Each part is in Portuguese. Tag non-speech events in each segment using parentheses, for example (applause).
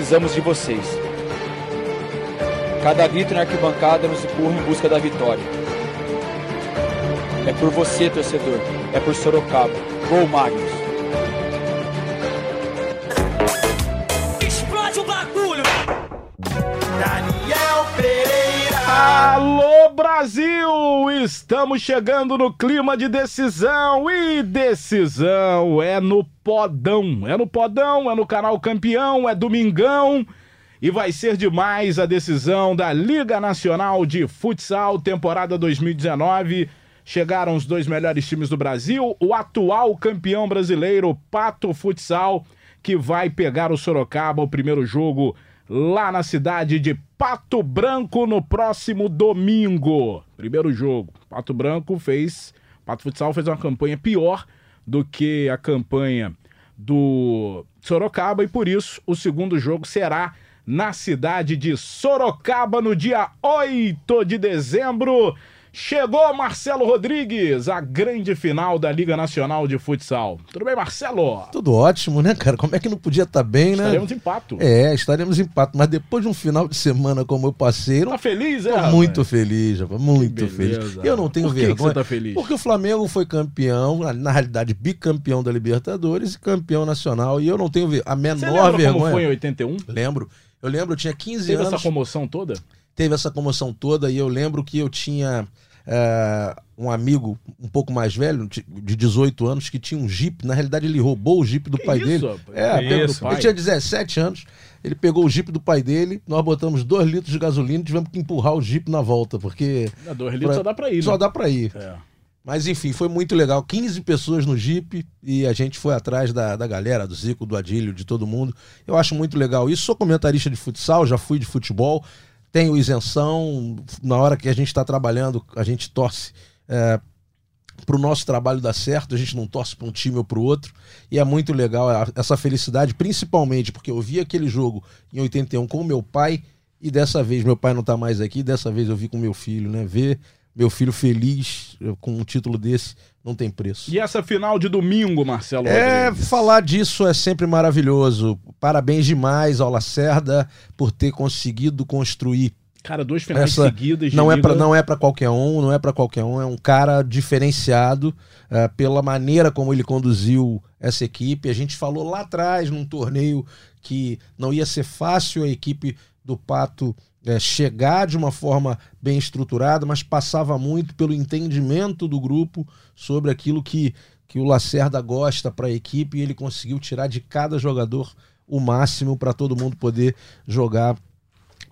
precisamos de vocês. Cada grito na arquibancada nos empurra em busca da vitória. É por você, torcedor. É por Sorocaba. Gol Magnus. Estamos chegando no clima de decisão e decisão é no Podão. É no Podão, é no canal Campeão, é Domingão e vai ser demais a decisão da Liga Nacional de Futsal temporada 2019. Chegaram os dois melhores times do Brasil, o atual campeão brasileiro Pato Futsal que vai pegar o Sorocaba o primeiro jogo lá na cidade de Pato Branco no próximo domingo. Primeiro jogo. Pato Branco fez. Pato Futsal fez uma campanha pior do que a campanha do Sorocaba e por isso o segundo jogo será na cidade de Sorocaba no dia 8 de dezembro. Chegou Marcelo Rodrigues, a grande final da Liga Nacional de Futsal. Tudo bem, Marcelo? Tudo ótimo, né, cara? Como é que não podia estar bem, né? Estaremos em pato. É, estaremos em pato. Mas depois de um final de semana como eu passei, Tá feliz, é? tô rapaz? muito feliz, rapaz, muito Que feliz. Eu não tenho Por que que vergonha. você tá feliz? Porque o Flamengo foi campeão, na realidade, bicampeão da Libertadores e campeão nacional. E eu não tenho a Você menor lembra vergonha. como foi em 81? Lembro. Eu lembro, eu tinha 15 Teve anos. essa comoção toda? Teve essa comoção toda e eu lembro que eu tinha é, um amigo um pouco mais velho, de de 18 anos, que tinha um Jeep. Na realidade, ele roubou o Jeep do Que pai isso, dele. rapaz? É, isso, ele pai? tinha 17 anos. Ele pegou o Jeep do pai dele, nós botamos 2 litros de gasolina e tivemos que empurrar o Jeep na volta, porque Na dois litros só dá pra ir, só né? dá pra ir. É. Mas enfim, foi muito legal. 15 pessoas no Jeep e a gente foi atrás da, da galera, do Zico, do Adílio, de todo mundo. Eu acho muito legal isso. Sou comentarista de futsal, já fui de futebol, tenho isenção. Na hora que a gente está trabalhando, a gente torce para o nosso trabalho dar certo, a gente não torce para um time ou para o outro. E é muito legal essa felicidade, principalmente porque eu vi aquele jogo em 81 com o meu pai e dessa vez meu pai não tá mais aqui, dessa vez eu vi com meu filho, né? Ver meu filho feliz com um título desse não tem preço. E essa final de domingo, Marcelo É, Rodrigues? falar disso é sempre maravilhoso. Parabéns demais ao Lacerda por ter conseguido construir Cara, duas finais essa seguidas de não é Liga. para não é para qualquer um, não é para qualquer um, é um cara diferenciado eh, pela maneira como ele conduziu essa equipe. A gente falou lá atrás num torneio que não ia ser fácil a equipe do Pato eh, chegar de uma forma bem estruturada, mas passava muito pelo entendimento do grupo sobre aquilo que que o Lacerda gosta para a equipe e ele conseguiu tirar de cada jogador o máximo para todo mundo poder jogar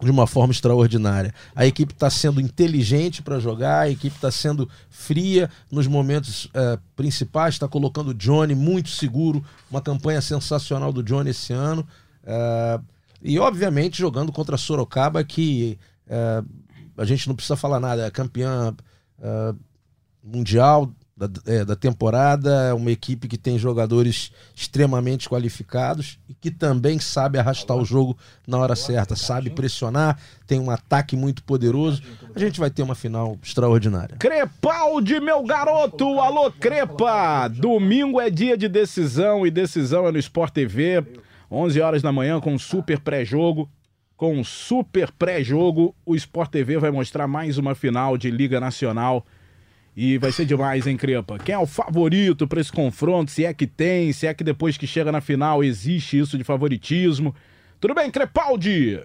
de uma forma extraordinária. A equipe está sendo inteligente para jogar, a equipe está sendo fria nos momentos eh, principais, está colocando o Johnny muito seguro, uma campanha sensacional do Johnny esse ano. eh, e, obviamente, jogando contra a Sorocaba, que eh, a gente não precisa falar nada, é campeã eh, mundial da, é, da temporada, é uma equipe que tem jogadores extremamente qualificados e que também sabe arrastar o jogo na hora certa, sabe pressionar, tem um ataque muito poderoso. A gente vai ter uma final extraordinária. Crepaldi, meu garoto! Alô, Crepa! Domingo é dia de decisão e decisão é no Sport TV. 11 horas da manhã com um super pré-jogo. Com um super pré-jogo, o Sport TV vai mostrar mais uma final de Liga Nacional. E vai ser demais, hein, Crepa? Quem é o favorito para esse confronto? Se é que tem, se é que depois que chega na final existe isso de favoritismo. Tudo bem, Crepaldi?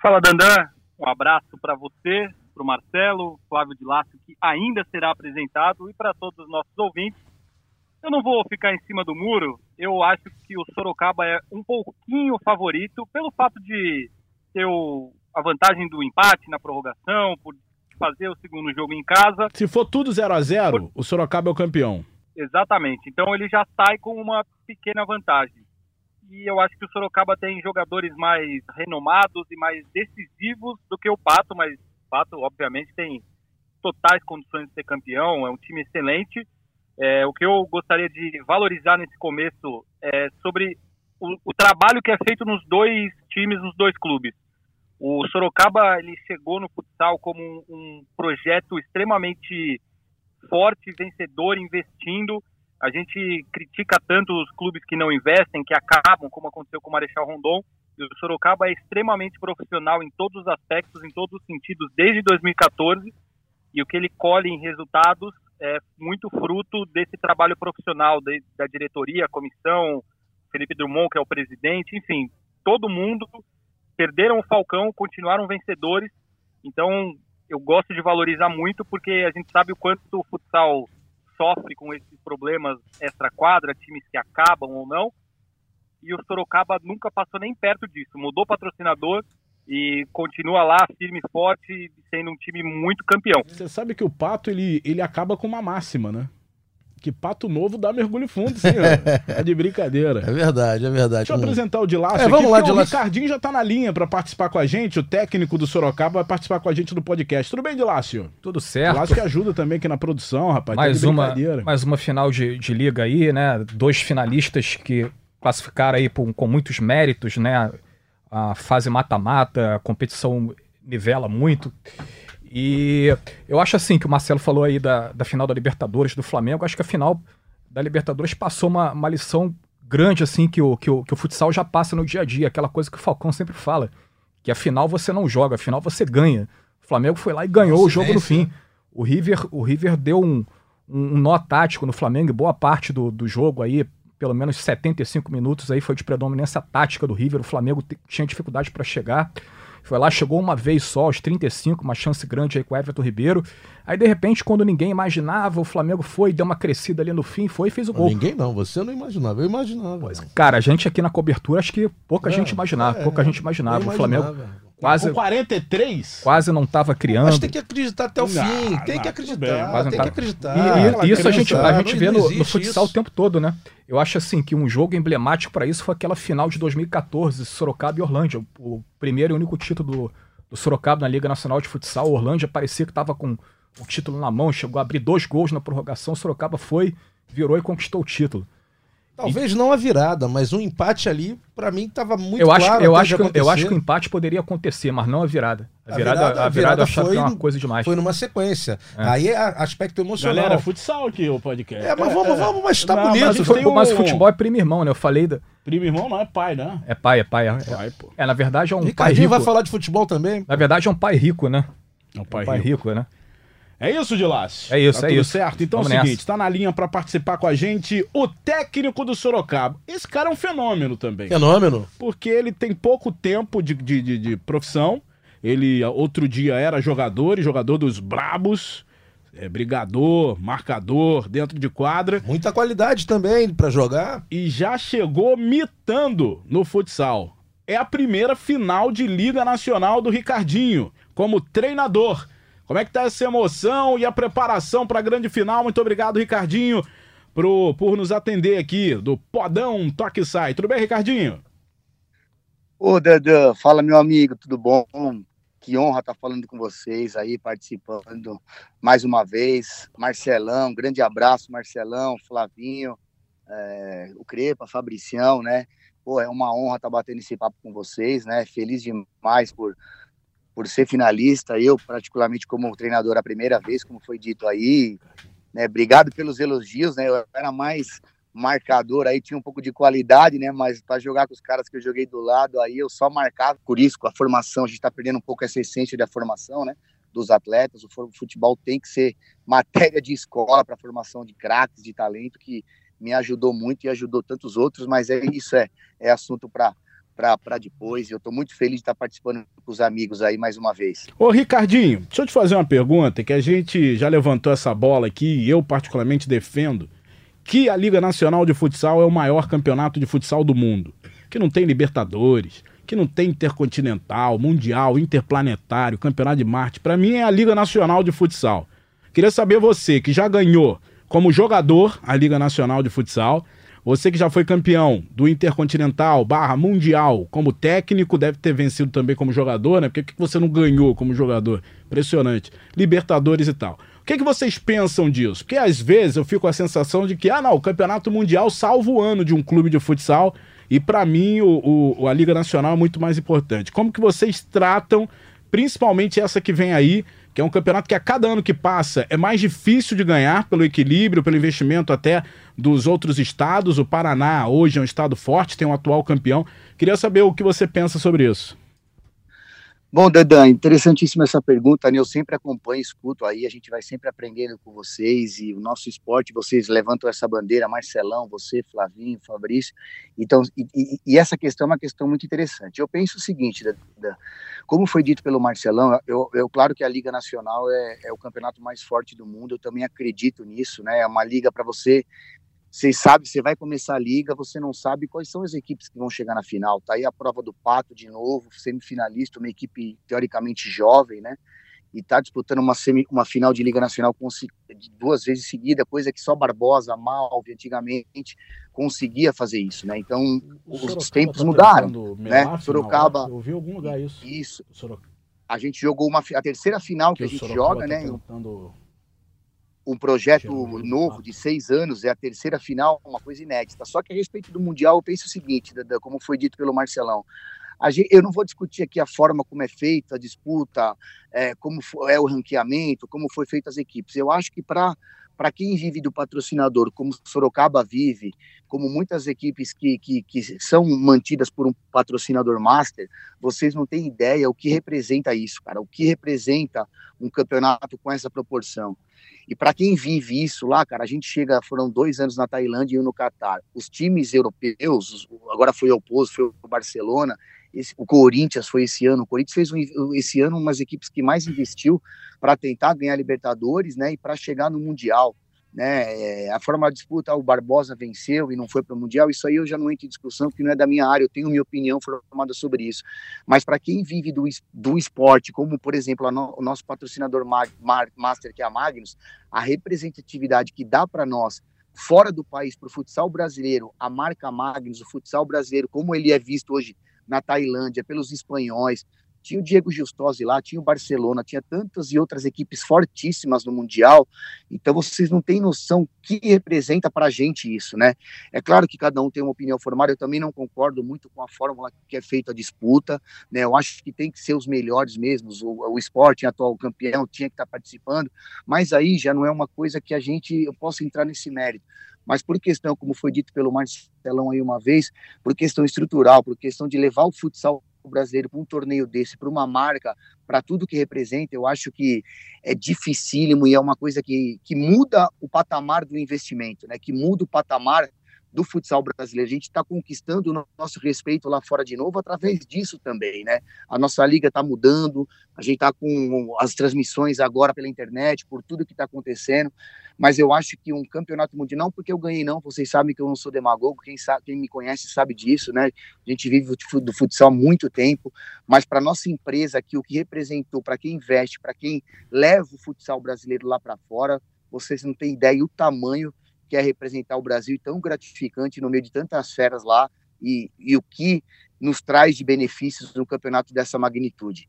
Fala, Dandan. Um abraço para você, para o Marcelo, Flávio de Laço, que ainda será apresentado, e para todos os nossos ouvintes. Eu não vou ficar em cima do muro. Eu acho que o Sorocaba é um pouquinho favorito pelo fato de ter o- a vantagem do empate na prorrogação, por fazer o segundo jogo em casa. Se for tudo 0 a 0 o Sorocaba é o campeão. Exatamente. Então ele já sai com uma pequena vantagem. E eu acho que o Sorocaba tem jogadores mais renomados e mais decisivos do que o Pato, mas o Pato, obviamente, tem totais condições de ser campeão, é um time excelente. É, o que eu gostaria de valorizar nesse começo é sobre o, o trabalho que é feito nos dois times, nos dois clubes. O Sorocaba ele chegou no futsal como um, um projeto extremamente forte, vencedor, investindo. A gente critica tanto os clubes que não investem, que acabam, como aconteceu com o Marechal Rondon, o Sorocaba é extremamente profissional em todos os aspectos, em todos os sentidos, desde 2014, e o que ele colhe em resultados é muito fruto desse trabalho profissional de, da diretoria, comissão, Felipe Drummond, que é o presidente, enfim, todo mundo perderam o Falcão, continuaram vencedores. Então, eu gosto de valorizar muito porque a gente sabe o quanto o futsal sofre com esses problemas extra-quadra, times que acabam ou não. E o Sorocaba nunca passou nem perto disso. Mudou patrocinador e continua lá firme e forte, sendo um time muito campeão. Você sabe que o Pato ele, ele acaba com uma máxima, né? que pato novo dá mergulho fundo, sim. (laughs) é de brincadeira. É verdade, é verdade. Deixa eu apresentar o Dilácio é, vamos lá, Dilácio. O Ricardinho já tá na linha para participar com a gente, o técnico do Sorocaba vai participar com a gente do podcast. Tudo bem, Dilácio? Tudo certo. Dilácio que ajuda também aqui na produção, rapaz. Tá mais, uma, mais uma final de, de liga aí, né? Dois finalistas que classificaram aí por, com muitos méritos, né? A fase mata-mata, a competição nivela muito. E eu acho assim que o Marcelo falou aí da, da final da Libertadores do Flamengo. Acho que a final da Libertadores passou uma, uma lição grande assim que o, que, o, que o futsal já passa no dia a dia. Aquela coisa que o Falcão sempre fala: que a final você não joga, a final você ganha. O Flamengo foi lá e ganhou Nossa, o jogo no fim. O River, o River deu um, um, um nó tático no Flamengo e boa parte do, do jogo aí, pelo menos 75 minutos aí foi de predominância tática do River. O Flamengo tinha dificuldade para chegar. Foi lá, chegou uma vez só, aos 35, uma chance grande aí com o Everton Ribeiro. Aí, de repente, quando ninguém imaginava, o Flamengo foi, deu uma crescida ali no fim, foi e fez o gol. Ninguém não, você não imaginava, eu imaginava. Pois, cara, a gente aqui na cobertura, acho que pouca é, gente imaginava, é, pouca gente imaginava. imaginava. O Flamengo quase com 43 quase não estava criando mas tem que acreditar até o não, fim tem não, que acreditar quase tem tá... que acreditar e, e isso a gente a gente vê no, no futsal isso. o tempo todo né eu acho assim que um jogo emblemático para isso foi aquela final de 2014 Sorocaba e Orlândia o primeiro e único título do do Sorocaba na Liga Nacional de Futsal. O Orlândia parecia que estava com o título na mão, chegou a abrir dois gols na prorrogação. O Sorocaba foi, virou e conquistou o título. Talvez e... não a virada, mas um empate ali, para mim, estava muito eu acho, claro. Eu acho, que, eu acho que o empate poderia acontecer, mas não a virada. A, a virada, virada, a virada, a virada eu achava foi, que era uma coisa demais. Foi numa sequência. É. Aí é aspecto emocional. Galera, futsal aqui o podcast. É, mas vamos, vamos, mas tá não, bonito. Mas, foi, um... mas futebol é primo irmão, né? Eu falei da. Primo irmão não é pai, né? É pai, é pai. É, pai, pô. é na verdade é um Ricardinho pai rico. vai falar de futebol também? Na verdade é um pai rico, né? É um pai, um pai rico. rico, né? É isso, Dilas? É isso, tá é isso. certo? Então Vamos é o seguinte, nessa. tá na linha para participar com a gente o técnico do Sorocaba. Esse cara é um fenômeno também. Fenômeno? Porque ele tem pouco tempo de, de, de, de profissão. Ele outro dia era jogador e jogador dos Brabos. É, brigador, marcador, dentro de quadra. Muita qualidade também para jogar. E já chegou mitando no futsal. É a primeira final de Liga Nacional do Ricardinho, como treinador. Como é que tá essa emoção e a preparação para a grande final? Muito obrigado, Ricardinho, pro, por nos atender aqui do Podão Toque Sai. Tudo bem, Ricardinho? Ô, Dandan, fala meu amigo, tudo bom? Que honra estar tá falando com vocês aí, participando mais uma vez. Marcelão, grande abraço, Marcelão, Flavinho, é, o Crepa, Fabricião, né? Pô, é uma honra estar tá batendo esse papo com vocês, né? Feliz demais por por ser finalista, eu particularmente como treinador a primeira vez, como foi dito aí, né, obrigado pelos elogios, né, eu era mais marcador aí, tinha um pouco de qualidade, né, mas para jogar com os caras que eu joguei do lado aí, eu só marcava, por isso, com a formação, a gente está perdendo um pouco essa essência da formação, né, dos atletas, o futebol tem que ser matéria de escola para formação de craques, de talento, que me ajudou muito e ajudou tantos outros, mas é isso, é, é assunto para para depois. Eu estou muito feliz de estar participando com os amigos aí mais uma vez. Ô Ricardinho, deixa eu te fazer uma pergunta que a gente já levantou essa bola aqui e eu particularmente defendo que a Liga Nacional de Futsal é o maior campeonato de futsal do mundo, que não tem Libertadores, que não tem Intercontinental, Mundial, Interplanetário, Campeonato de Marte. Para mim é a Liga Nacional de Futsal. Queria saber você que já ganhou como jogador a Liga Nacional de Futsal você que já foi campeão do Intercontinental barra Mundial como técnico, deve ter vencido também como jogador, né? Por que, que você não ganhou como jogador? Impressionante. Libertadores e tal. O que, que vocês pensam disso? Porque às vezes eu fico com a sensação de que, ah, não, o campeonato mundial salva o ano de um clube de futsal e para mim o, o, a Liga Nacional é muito mais importante. Como que vocês tratam, principalmente essa que vem aí, que é um campeonato que a cada ano que passa é mais difícil de ganhar pelo equilíbrio, pelo investimento até dos outros estados. O Paraná hoje é um estado forte, tem um atual campeão. Queria saber o que você pensa sobre isso. Bom, Dedan, interessantíssima essa pergunta, né? Eu sempre acompanho, escuto aí, a gente vai sempre aprendendo com vocês e o nosso esporte, vocês levantam essa bandeira, Marcelão, você, Flavinho, Fabrício. Então, e, e essa questão é uma questão muito interessante. Eu penso o seguinte, Dedan, como foi dito pelo Marcelão, eu, eu claro que a Liga Nacional é, é o campeonato mais forte do mundo, eu também acredito nisso, né? É uma liga para você você sabe, você vai começar a liga, você não sabe quais são as equipes que vão chegar na final. Tá aí a prova do Pato de novo, semifinalista, uma equipe teoricamente jovem, né? E tá disputando uma, semi, uma final de Liga Nacional duas vezes seguida, coisa que só Barbosa, Malve, antigamente conseguia fazer isso, né? Então, o os tempos tá mudaram, né? Sorocaba... Eu vi algum lugar isso. Isso. A gente jogou uma, a terceira final que, que a gente joga, tá né? Tentando um projeto novo de seis anos, é a terceira final, uma coisa inédita. Só que a respeito do Mundial, eu penso o seguinte, como foi dito pelo Marcelão, gente, eu não vou discutir aqui a forma como é feita a disputa, é, como é o ranqueamento, como foi feita as equipes. Eu acho que para para quem vive do patrocinador, como Sorocaba vive, como muitas equipes que, que, que, são mantidas por um patrocinador master, vocês não têm ideia o que representa isso, cara, o que representa um campeonato com essa proporção. E para quem vive isso lá, cara, a gente chega, foram dois anos na Tailândia e um no Catar. Os times europeus, agora foi o Oposto, foi o Barcelona, esse, o Corinthians foi esse ano. O Corinthians fez um, esse ano umas equipes que mais investiu para tentar ganhar Libertadores, né, e para chegar no Mundial né? É, a forma de disputa, o Barbosa venceu e não foi para o Mundial, isso aí eu já não entro em discussão, porque não é da minha área, eu tenho minha opinião formada sobre isso. Mas para quem vive do, do esporte, como por exemplo no, o nosso patrocinador Mag, Master, que é a Magnus, a representatividade que dá para nós fora do país, para o futsal brasileiro, a marca Magnus, o futsal brasileiro, como ele é visto hoje na Tailândia, pelos espanhóis, tinha o Diego Giustosi lá, tinha o Barcelona, tinha tantas e outras equipes fortíssimas no Mundial, então vocês não têm noção que representa para a gente isso, né? É claro que cada um tem uma opinião formada, eu também não concordo muito com a fórmula que é feita a disputa, né? Eu acho que tem que ser os melhores mesmo, o, o esporte atual campeão tinha que estar tá participando, mas aí já não é uma coisa que a gente, eu posso entrar nesse mérito, mas por questão, como foi dito pelo Marcelão aí uma vez, por questão estrutural, por questão de levar o futsal brasileiro para um torneio desse, para uma marca, para tudo que representa, eu acho que é dificílimo e é uma coisa que, que muda o patamar do investimento, né? Que muda o patamar do futsal brasileiro. A gente está conquistando o nosso respeito lá fora de novo através disso também, né? A nossa liga está mudando, a gente está com as transmissões agora pela internet, por tudo que está acontecendo, mas eu acho que um campeonato mundial, não porque eu ganhei não, vocês sabem que eu não sou demagogo, quem, sabe, quem me conhece sabe disso, né? A gente vive do futsal há muito tempo, mas para nossa empresa aqui, o que representou, para quem investe, para quem leva o futsal brasileiro lá para fora, vocês não têm ideia o tamanho que é representar o Brasil tão gratificante no meio de tantas feras lá e, e o que nos traz de benefícios no campeonato dessa magnitude.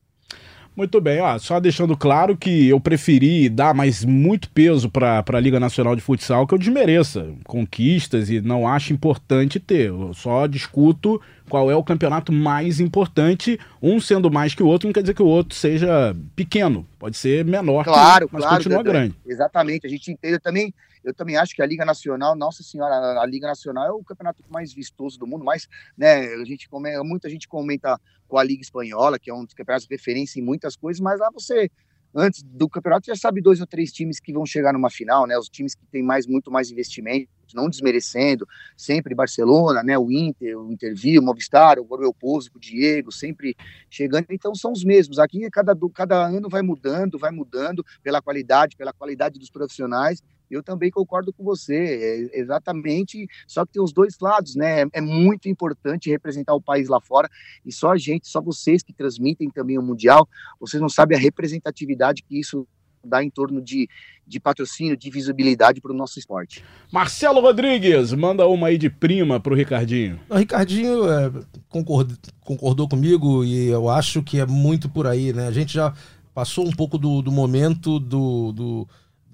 Muito bem, ó, só deixando claro que eu preferi dar mais muito peso para a Liga Nacional de Futsal que eu desmereça conquistas e não acho importante ter. Eu só discuto qual é o campeonato mais importante, um sendo mais que o outro, não quer dizer que o outro seja pequeno, pode ser menor, claro, que, mas claro, continua grande. Exatamente, a gente entende também eu também acho que a Liga Nacional, nossa senhora, a Liga Nacional é o campeonato mais vistoso do mundo, mas, né, a gente comenta, muita gente comenta com a Liga Espanhola, que é um dos campeonatos de referência em muitas coisas, mas lá você antes do campeonato já sabe dois ou três times que vão chegar numa final, né? Os times que têm mais muito mais investimento, não desmerecendo, sempre Barcelona, né? O Inter, o Interview, o Movistar, o Borussia o Diego, sempre chegando. Então são os mesmos. Aqui cada cada ano vai mudando, vai mudando pela qualidade, pela qualidade dos profissionais eu também concordo com você, é exatamente, só que tem os dois lados, né? É, é muito importante representar o país lá fora, e só a gente, só vocês que transmitem também o Mundial, vocês não sabem a representatividade que isso dá em torno de, de patrocínio, de visibilidade para o nosso esporte. Marcelo Rodrigues, manda uma aí de prima para o Ricardinho. O Ricardinho é, concordou, concordou comigo e eu acho que é muito por aí, né? A gente já passou um pouco do, do momento do, do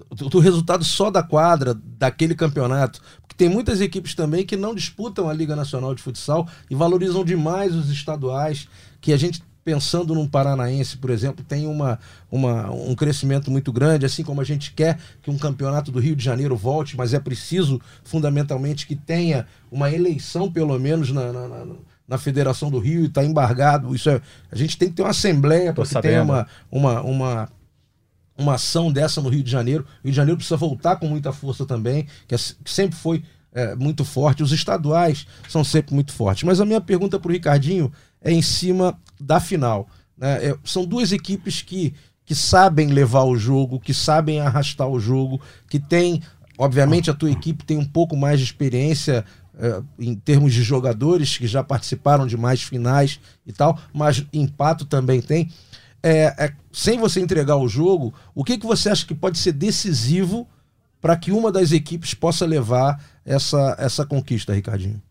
do, do, resultado só da quadra, daquele campeonato. Porque tem muitas equipes também que não disputam a Liga Nacional de Futsal e valorizam demais os estaduais, que a gente pensando num paranaense, por exemplo, tem uma, uma, um crescimento muito grande, assim como a gente quer que um campeonato do Rio de Janeiro volte, mas é preciso, fundamentalmente, que tenha uma eleição, pelo menos, na, na, na, na Federação do Rio, e está embargado. Isso é, a gente tem que ter uma assembleia para que tenha uma, uma, uma, uma ação dessa no Rio de Janeiro. O Rio de Janeiro precisa voltar com muita força também, que, é, que sempre foi é, muito forte. Os estaduais são sempre muito fortes. Mas a minha pergunta para o Ricardinho é em cima da final. Né? É, são duas equipes que, que sabem levar o jogo, que sabem arrastar o jogo, que tem. Obviamente, a tua equipe tem um pouco mais de experiência é, em termos de jogadores que já participaram de mais finais e tal, mas empate também tem. É, é, sem você entregar o jogo, o que, que você acha que pode ser decisivo para que uma das equipes possa levar essa, essa conquista, Ricardinho?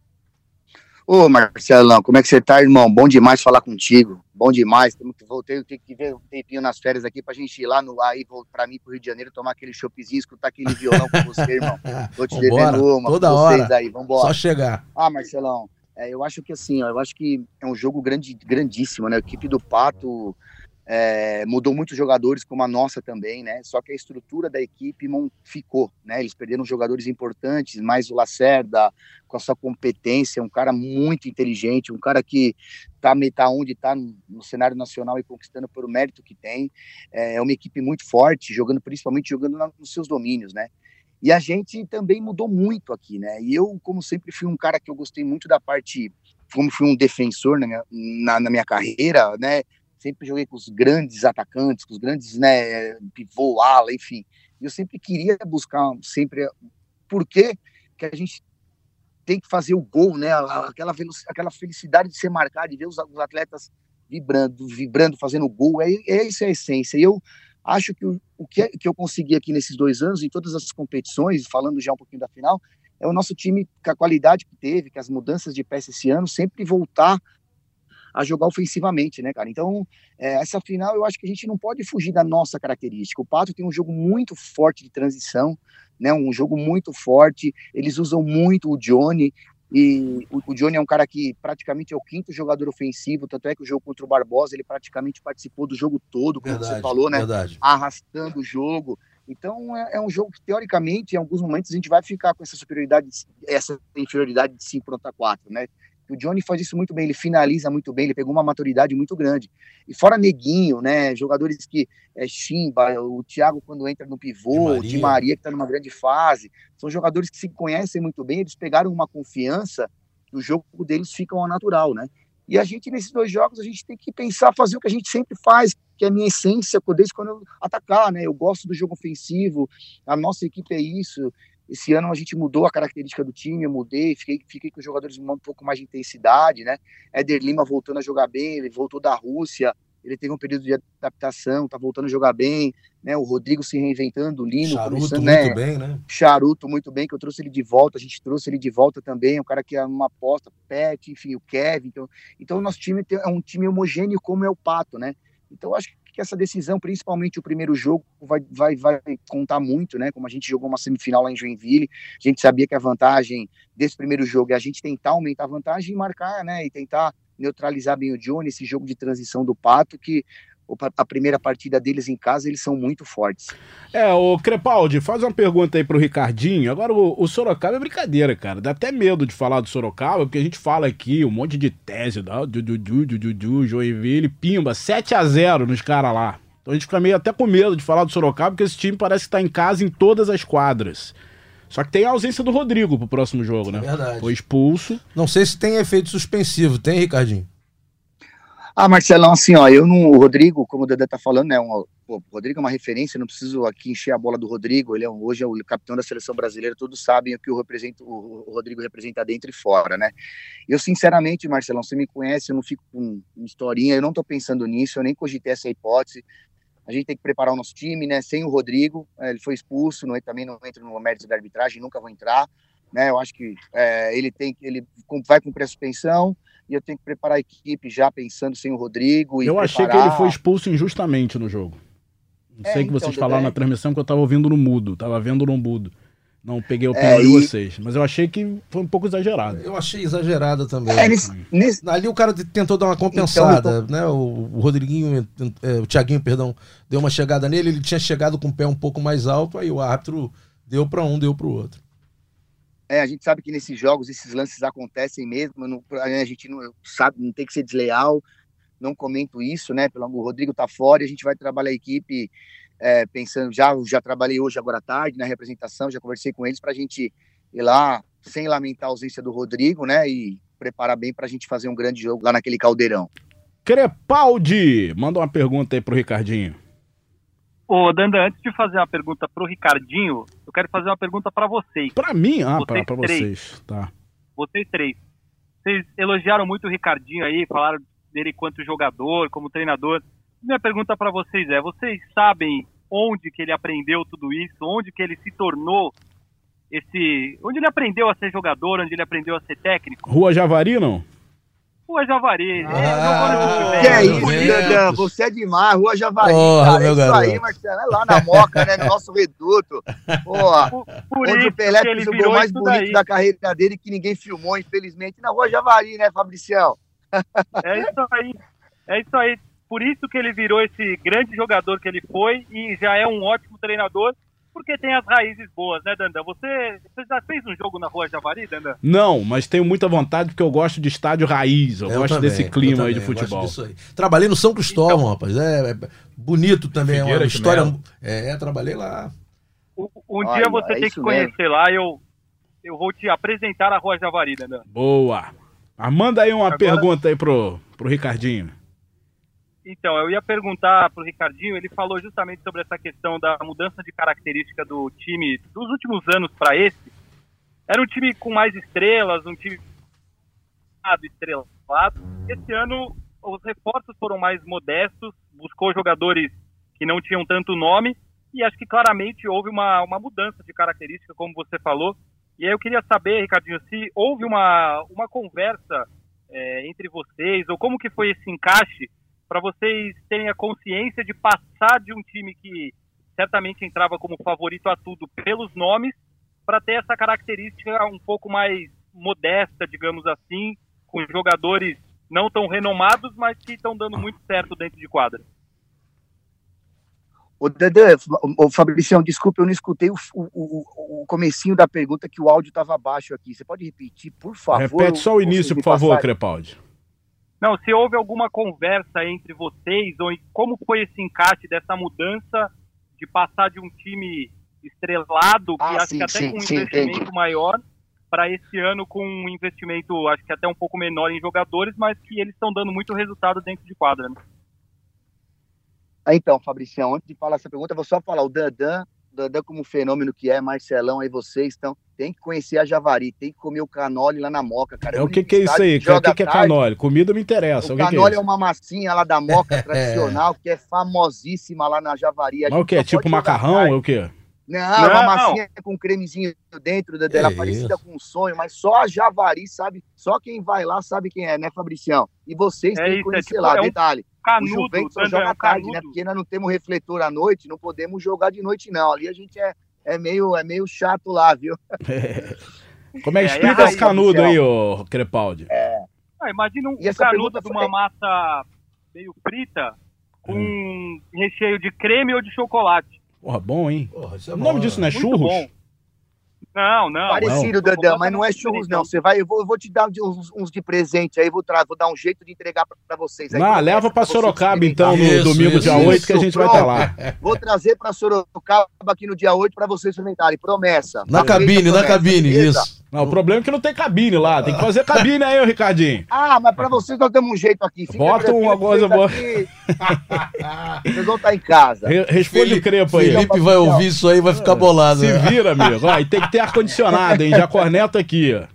Ô, Marcelão, como é que você tá, irmão? Bom demais falar contigo. Bom demais. Voltei, tenho que ver um tempinho nas férias aqui pra gente ir lá no aí pra mim pro Rio de Janeiro tomar aquele choppzinho, escutar aquele violão com você, irmão. Tô te devendo uma. Toda hora. Aí. Vambora. Só chegar. Ah, Marcelão, é, eu acho que assim, ó, eu acho que é um jogo grande, grandíssimo, né? A equipe do Pato é, mudou muitos jogadores, como a nossa também, né? Só que a estrutura da equipe não ficou, né? Eles perderam jogadores importantes, mais o Lacerda, com a sua competência, um cara muito inteligente, um cara que tá, tá onde está no, cenário nacional e conquistando por o mérito que tem. É, é uma equipe muito forte, jogando principalmente jogando nos seus domínios, né? E a gente também mudou muito aqui, né? E eu, como sempre, fui um cara que eu gostei muito da parte como fui um defensor na minha, na, na minha carreira, né? Sempre joguei com os grandes atacantes, com os grandes, né, pivô, ala, enfim. E eu sempre queria buscar, sempre, por que a gente tem que fazer o gol, né, aquela, aquela felicidade de ser marcado, de ver os, os atletas vibrando, vibrando, fazendo gol, é, é isso é a essência. E eu acho que o, o que, que eu consegui aqui nesses dois anos, em todas as competições, falando já um pouquinho da final, é o nosso time, com a qualidade que teve, que as mudanças de peça esse ano, sempre voltar a jogar ofensivamente, né, cara? Então, é, essa final eu acho que a gente não pode fugir da nossa característica. O Pato tem um jogo muito forte de transição, né? Um jogo muito forte. Eles usam muito o Johnny. E o, o Johnny é um cara que praticamente é o quinto jogador ofensivo, tanto é que o jogo contra o Barbosa ele praticamente participou do jogo todo, como verdade, você falou, né? Verdade. Arrastando o jogo. Então é, é, um jogo que, teoricamente, em alguns momentos a gente vai ficar com essa superioridade, essa inferioridade de 5 contra 4, né? O Johnny faz isso muito bem, ele finaliza muito bem, ele pegou uma maturidade muito grande. E fora Neguinho, né? Jogadores que é Chimba, o Thiago quando entra no pivô, o Di Maria que está numa grande fase, são jogadores que se conhecem muito bem, eles pegaram uma confiança que o jogo deles fica ao natural, né? E a gente, nesses dois jogos, a gente tem que pensar, fazer o que a gente sempre faz, que é a minha essência, desde quando eu atacar, né? Eu gosto do jogo ofensivo, a nossa equipe é isso. Esse ano a gente mudou a característica do time, eu mudei, fiquei, fiquei com os jogadores um pouco mais de intensidade, né? Éder Lima voltando a jogar bem, ele voltou da Rússia, ele teve um período de adaptação, tá voltando a jogar bem, né? O Rodrigo se reinventando, o Lino Charuto muito né? bem, né? Charuto muito bem, que eu trouxe ele de volta, a gente trouxe ele de volta também, um cara que é uma aposta, Pet, enfim, o Kevin, então, então o nosso time é um time homogêneo como é o Pato, né? Então acho que que essa decisão, principalmente o primeiro jogo, vai, vai, vai contar muito, né? Como a gente jogou uma semifinal lá em Joinville, a gente sabia que a vantagem desse primeiro jogo é a gente tentar aumentar a vantagem e marcar, né? E tentar neutralizar bem o Johnny, esse jogo de transição do Pato, que a primeira partida deles em casa, eles são muito fortes. É, o Crepaldi, faz uma pergunta aí pro Ricardinho. Agora, o, o, Sorocaba é brincadeira, cara. Dá até medo de falar do Sorocaba, porque a gente fala aqui um monte de tese, Dudu, Joinville, Pimba, 7 a 0 nos caras lá. Então a gente fica meio até com medo de falar do Sorocaba, porque esse time parece que tá em casa em todas as quadras. Só que tem a ausência do Rodrigo pro próximo jogo, né? É verdade. Foi expulso. Não sei se tem efeito suspensivo, tem, Ricardinho? Ah, Marcelão, assim, ó, eu não. O Rodrigo, como o Dedé tá falando, né? Um, pô, o Rodrigo é uma referência, não preciso aqui encher a bola do Rodrigo. Ele é, hoje é o capitão da seleção brasileira, todos sabem o que o, represento, o, o Rodrigo representa dentro e fora, né? Eu, sinceramente, Marcelão, você me conhece, eu não fico com historinha, eu não tô pensando nisso, eu nem cogitei essa hipótese. A gente tem que preparar o nosso time, né? Sem o Rodrigo, é, ele foi expulso, não, também não entra no mérito da arbitragem, nunca vou entrar, né? Eu acho que é, ele tem, ele vai cumprir a suspensão e eu tenho que preparar a equipe já pensando sem o Rodrigo. eu achei preparar... que ele foi expulso injustamente no jogo. Não é, sei que então, vocês falaram na transmissão que eu estava ouvindo no mudo, estava vendo no mudo. Não peguei a opinião É, de e- vocês, mas eu achei que foi um pouco exagerado. Eu achei exagerada também. É, nesse, nesse- Ali o cara tentou dar uma compensada, Então, né? O, o Rodriguinho, é, o Thiaguinho, perdão, deu uma chegada nele, ele tinha chegado com o pé um pouco mais alto, aí o árbitro deu para um, deu para o outro. É, a gente sabe que nesses jogos esses lances acontecem mesmo, não- a gente não sabe, não tem que ser desleal, não comento isso, né? Pelo amor, o Rodrigo tá fora a gente vai trabalhar a equipe é, pensando, já, já trabalhei hoje agora à tarde na representação, já conversei com eles para a gente ir lá sem lamentar a ausência do Rodrigo, né? E preparar bem para a gente fazer um grande jogo lá naquele caldeirão. Crepaldi, manda uma pergunta aí pro Ricardinho. Ô, Danda, antes de fazer uma pergunta pro Ricardinho, eu quero fazer uma pergunta para vocês. Pra mim? Ah, pra, Vocês três. vocês. Tá. vocês três. Vocês elogiaram muito o Ricardinho aí, falaram dele quanto jogador, como treinador. Minha pergunta para vocês é: vocês sabem onde que ele aprendeu tudo isso? Onde que ele se tornou esse. Onde ele aprendeu a ser jogador? Onde ele aprendeu a ser técnico? Rua Javari, não? Rua Javari. Ah, é, time que é isso. Dandan? Você é demais, Rua Javari, Porra, cara. É isso garoto. aí, Marcelo. É lá na Moca, né? No nosso reduto. Porra. Por, por onde o Pelé que ele fez o gol virou mais bonito daí. da carreira dele, que ninguém filmou, infelizmente, na Rua Javari, né, Fabricião? É isso aí. É isso aí. Por isso que ele virou esse grande jogador que ele foi e já é um ótimo treinador, porque tem as raízes boas, né, Dandan? Você, você já fez um jogo na Rua Javari, Dandan? Não, mas tenho muita vontade porque eu gosto de estádio raiz. Eu, gosto também, desse eu clima aí de futebol. gosto disso aí. Trabalhei no São Cristóvão, rapaz. É, é bonito também, é uma Figueira história. Melo. É, trabalhei lá. Um, um Olha, dia você é tem que conhecer lá, eu, eu vou te apresentar a Rua Javari, Dandan. Boa. Ah, manda aí uma Agora- pergunta aí pro, pro Ricardinho. Então, eu ia perguntar pro Ricardinho, ele falou justamente sobre essa questão da mudança de característica do time dos últimos anos para esse. Era um time com mais estrelas, um time estrelado. Esse ano os reforços foram mais modestos, buscou jogadores que não tinham tanto nome e acho que claramente houve uma, uma mudança de característica, como você falou. E aí eu queria saber, Ricardinho, se houve uma, uma conversa é, entre vocês, ou como que foi esse encaixe para vocês terem a consciência de passar de um time que certamente entrava como favorito a tudo pelos nomes, para ter essa característica um pouco mais modesta, digamos assim, com jogadores não tão renomados, mas que estão dando muito certo dentro de quadra. Ô, Dandan, ô, Fabricião, desculpa, eu não escutei o, o, o comecinho da pergunta que o áudio estava baixo aqui. Você pode repetir, por favor? Repete só o início, por favor? Crepaldi. Não, se houve alguma conversa entre vocês, ou como foi esse encaixe dessa mudança de passar de um time estrelado, que Ah, acho sim, que até sim, com um sim, investimento entendi. maior, para esse ano com um investimento, acho que até um pouco menor em jogadores, mas que eles estão dando muito resultado dentro de quadra. Né? Ah, Então, Fabricião, antes de falar essa pergunta, eu vou só falar o Dandan, Dandan como fenômeno que é, Marcelão, aí vocês estão, tem que conhecer a Javari, tem que comer o canole lá na Moca, cara. É o que, que é isso aí? O que, que é canole? Comida me interessa. O O é canole é isso? uma massinha lá da Moca (laughs) tradicional, que é famosíssima lá na Javari. Mas o que? É tipo macarrão? É o quê? Não, é Não. uma massinha com cremezinho dentro da- dela, É parecida isso. com um sonho, mas só a Javari sabe, só quem vai lá sabe quem é, né, Fabricião? E vocês É têm que isso, é conhecer tipo- lá, é um detalhe. O Canudo, Juventus só Dandão, é joga um tarde, né? canudo. Porque nós não temos refletor à noite, não podemos jogar de noite, não. Ali a gente é, é, meio, é meio chato lá, viu? (laughs) Como é que É, explica é esse aí, canudo Michel. aí, ô Crepaldi? Ah, imagina um, canudo de foi- uma massa meio frita, com Hum. um recheio de creme ou de chocolate. Porra, bom, hein? Porra, é O bom, nome disso não é Muito churros? bom. Não, não. Parecido, não. Dandão, mas não é churros, não. Então, Você vai, eu vou, eu vou te dar uns, uns de presente aí, vou, tra- vou dar um jeito de entregar pra, pra vocês. aí. Promessa leva pra vocês Sorocaba então no Isso, domingo isso, dia isso. 8 que a gente vai estar lá. Vou trazer pra Sorocaba aqui no dia 8 pra vocês experimentarem. Promessa. Na Tá cabine, na cabine, beleza? isso. Não, o problema é que não tem cabine lá. Tem que fazer cabine aí, Ricardinho. Ah, mas pra vocês nós temos um jeito aqui. Fica Bota uma coisa vocês boa. (laughs) Vocês vão estar em casa. Re- Responde o crepo aí. Felipe vai ouvir isso aí e vai ficar bolado. Se né? vira, amigo. Ó, e tem que ter ar-condicionado, hein? Já (laughs) corneta aqui, ó.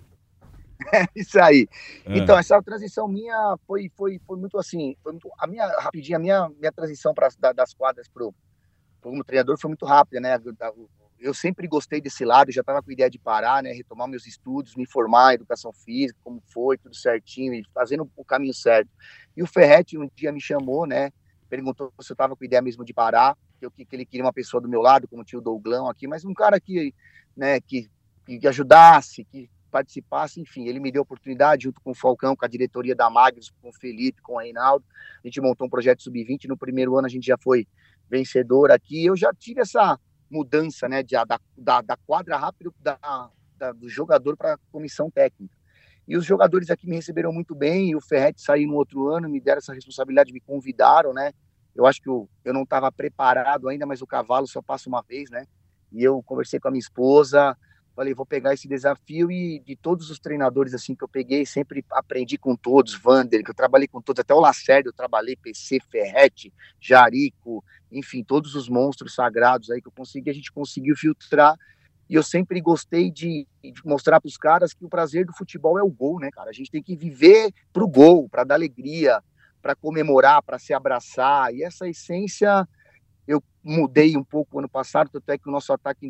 Isso aí. É. Então, essa transição minha foi, foi, foi muito assim. Foi muito, a minha, rapidinho, a minha, minha transição pra, da- das quadras pro, como treinador foi muito rápida, né? Eu sempre gostei desse lado, já estava com ideia de parar, né? Retomar meus estudos, me formar em educação física, como foi, tudo certinho, fazendo o caminho certo. E o Ferretti um dia me chamou, né? Perguntou se eu estava com ideia mesmo de parar. que, eu, que ele queria uma pessoa do meu lado, como tinha o Douglão aqui, mas um cara que, né, que, que ajudasse, que participasse, enfim, ele me deu oportunidade junto com o Falcão, com a diretoria da Magnus, com o Felipe, com o Reinaldo, a gente montou um projeto sub-20, no primeiro ano a gente já foi vencedor aqui, eu já tive essa mudança, né, de, da, da, da quadra rápido da, da, do jogador para a comissão técnica. E os jogadores aqui me receberam muito bem, e o Ferretti saiu no outro ano, me deram essa responsabilidade, me convidaram, né, eu acho que eu, eu não estava preparado ainda, mas o cavalo só passa uma vez, né, e eu conversei com a minha esposa, falei, vou pegar esse desafio e de todos os treinadores assim que eu peguei, sempre aprendi com todos, Vander, que eu trabalhei com todos, até o Lacerda eu trabalhei, PC, Ferrete, Jarico, enfim, todos os monstros sagrados aí que eu consegui, a gente conseguiu filtrar e eu sempre gostei de, de mostrar para os caras que o prazer do futebol é o gol, né, cara? A gente tem que viver pro gol, para dar alegria, para comemorar, para se abraçar, e essa essência mudei um pouco ano passado, até que o nosso ataque em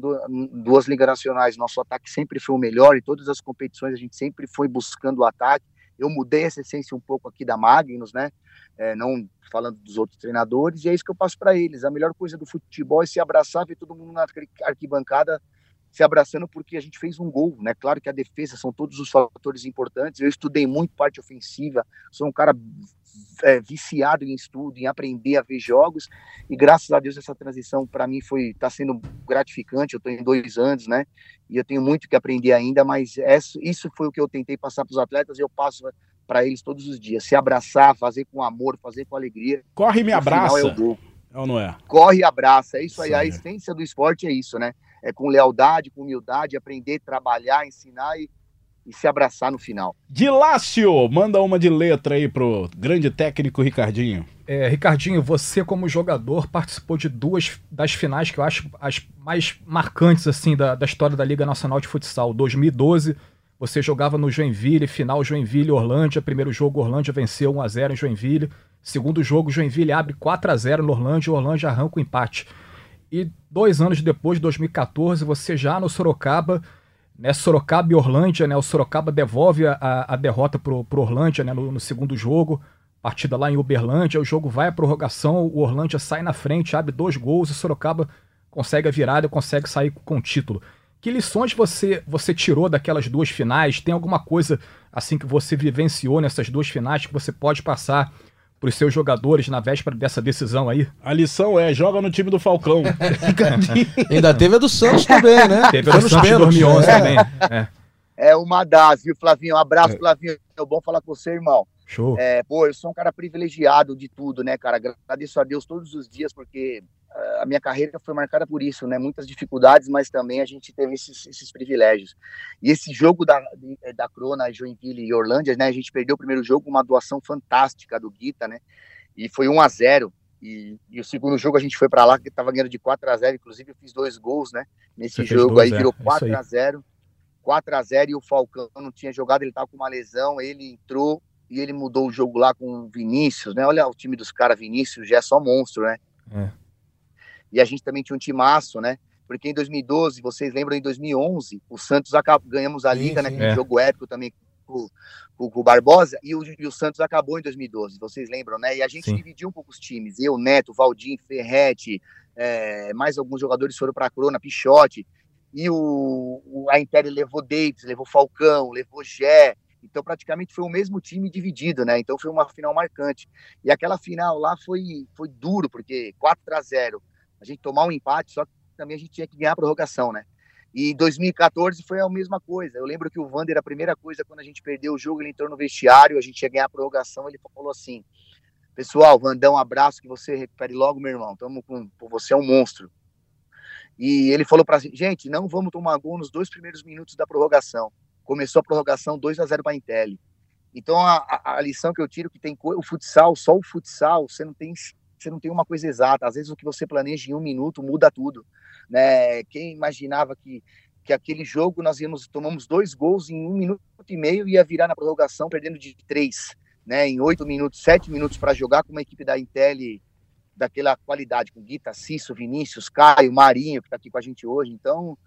duas ligas nacionais, nosso ataque sempre foi o melhor, em todas as competições a gente sempre foi buscando o ataque. Eu mudei essa essência um pouco aqui da Magnus, né? É, não falando dos outros treinadores, e é isso que eu passo para eles. A melhor coisa do futebol é se abraçar, ver todo mundo na arquibancada se abraçando porque a gente fez um gol, né? Claro que a defesa são todos os fatores importantes. Eu estudei muito parte ofensiva, sou um cara é, viciado em estudo, em aprender a ver jogos e graças a Deus essa transição para mim foi está sendo gratificante. Eu estou em dois anos, né? E eu tenho muito que aprender ainda, mas isso foi o que eu tentei passar para os atletas e eu passo para eles todos os dias. Se abraçar, fazer com amor, fazer com alegria. Corre e me abraça. É o gol. É ou não é? Corre e abraça. É isso aí. Sim. A essência do esporte é isso, né? É com lealdade, com humildade, aprender, trabalhar, ensinar e e se abraçar no final. Dilácio, manda uma de letra aí pro grande técnico Ricardinho. É, Ricardinho, você como jogador participou de duas das finais que eu acho as mais marcantes assim da, da história da Liga Nacional de Futsal. 2012, você jogava no Joinville, final Joinville Orlândia, primeiro jogo Orlândia venceu 1 a 0 em Joinville. Segundo jogo Joinville abre 4 a 0 no Orlândia e Orlândia arranca o empate. E dois anos depois, 2014, você já no Sorocaba né, Sorocaba e Orlândia, né, o Sorocaba devolve a, a derrota pro, pro Orlândia né, no, no, segundo jogo, partida lá em Uberlândia, o jogo vai à prorrogação, o Orlândia sai na frente, abre dois gols o Sorocaba consegue a virada consegue sair com o título. Que lições você você tirou daquelas duas finais? Tem alguma coisa assim que você vivenciou nessas duas finais que você pode passar para os seus jogadores na véspera dessa decisão aí? A lição é, joga no time do Falcão. (laughs) Ainda teve a do Santos também, né? Teve a do Santos em 2011 é. também. É. é uma das, viu, Flavinho? Um abraço, é. Flavinho. É bom falar com você, irmão. Show. É, pô, eu sou um cara privilegiado de tudo, né, cara? Agradeço a Deus todos os dias, porque a minha carreira foi marcada por isso, né? Muitas dificuldades, mas também a gente teve esses, esses privilégios. E esse jogo da, da Crona, Joinville e Orlândia, né? A gente perdeu o primeiro jogo, uma doação fantástica do Guita, né? E foi 1 a 0 e, e o segundo jogo a gente foi para lá, que estava ganhando de 4 a 0 Inclusive, eu fiz dois gols, né? Nesse Você jogo dois, aí, virou é, 4 a 0 4 a 0 e o Falcão não tinha jogado, ele estava com uma lesão, ele entrou e ele mudou o jogo lá com o Vinícius, né? Olha o time dos caras, Vinícius já é só monstro, né? É. E a gente também tinha um timaço, né? Porque em 2012, vocês lembram, em 2011, o Santos acabou, ganhamos a Liga, sim, sim, né? É. jogo épico também com, com, com, o Barbosa, e o, e o Santos acabou em 2012, vocês lembram, né? E a gente sim. dividiu um pouco os times. Eu, Neto, Valdir, Ferretti, é, mais alguns jogadores foram para a Crona, Pichote, e o, o, a Império levou Davis, levou Falcão, levou Gé, então praticamente foi o mesmo time dividido, né? Então foi uma final marcante. E aquela final lá foi, foi duro, porque 4 a 0 a gente tomar um empate, só que também a gente tinha que ganhar a prorrogação, né? E 2014 foi a mesma coisa. Eu lembro que o Vander, a primeira coisa, quando a gente perdeu o jogo, ele entrou no vestiário, a gente ia ganhar a prorrogação, ele falou assim: Pessoal, Vandão, um abraço, que você recupere logo, meu irmão. Tamo com. Você é um monstro. E ele falou pra gente: não vamos tomar gol nos dois primeiros minutos da prorrogação. Começou a prorrogação 2 a 0 para a Intelli. Então a, a, a, lição que eu tiro é que tem o futsal, só o futsal, você não tem você não tem uma coisa exata. Às vezes o que você planeja em um minuto muda tudo. Né? Quem imaginava que, que aquele jogo nós íamos tomamos dois gols em um minuto e meio e ia virar na prorrogação perdendo de três, né? Em oito minutos, sete minutos para jogar com uma equipe da Intel daquela qualidade com Guita, Cício, Vinícius, Caio, Marinho que está aqui com a gente hoje. Então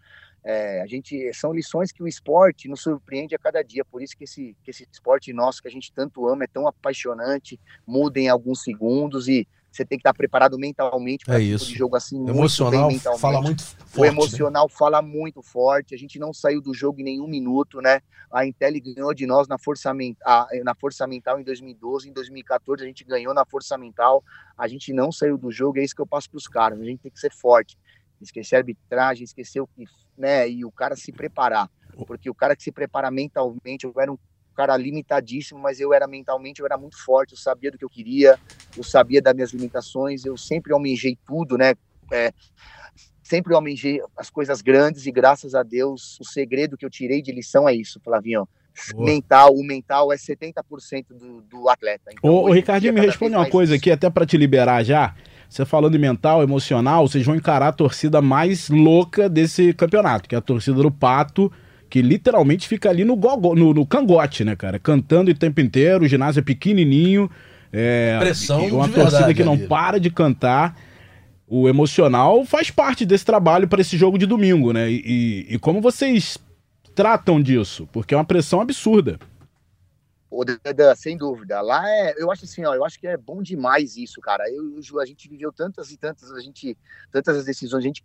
é, a gente são lições que o esporte nos surpreende a cada dia, por isso que esse, que esse esporte nosso que a gente tanto ama é tão apaixonante, muda em alguns segundos e você tem que estar preparado mentalmente para é isso. de jogo assim. Emocional muito fala muito forte. O né? emocional né? fala muito forte. A gente não saiu do jogo em nenhum minuto, né? A Intel ganhou de nós na força, mental, na força mental em 2012, em 2014 a gente ganhou na força mental. A gente não saiu do jogo, é isso que eu passo para os caras. A gente tem que ser forte, esquecer a arbitragem, esquecer o que, né? E o cara se preparar, porque o cara que se prepara mentalmente, eu era um cara limitadíssimo, mas eu era mentalmente, eu era muito forte, eu sabia do que eu queria, eu sabia das minhas limitações, eu sempre almejei tudo, né? É, sempre almejei as coisas grandes e graças a Deus, o segredo que eu tirei de lição é isso, Flavinho. Boa. Mental, o mental é 70% do, do atleta. Então, ô, ô Ricardinho, me responde uma coisa isso. aqui, até para te liberar já. Você falando em mental, emocional, vocês vão encarar a torcida mais louca desse campeonato, que é a torcida do Pato, que literalmente fica ali no, gogo, no, no cangote, né, cara? Cantando o tempo inteiro, o ginásio é pequenininho. É, Pressão uma torcida que não ali. para de cantar. O emocional faz parte desse trabalho para esse jogo de domingo, né? E, e, e, como vocês tratam disso? Porque é uma pressão absurda. sem dúvida. Lá é, eu acho assim, ó, eu acho que é bom demais isso, cara. Eu, a gente viveu tantas e tantas, a gente, tantas decisões, a gente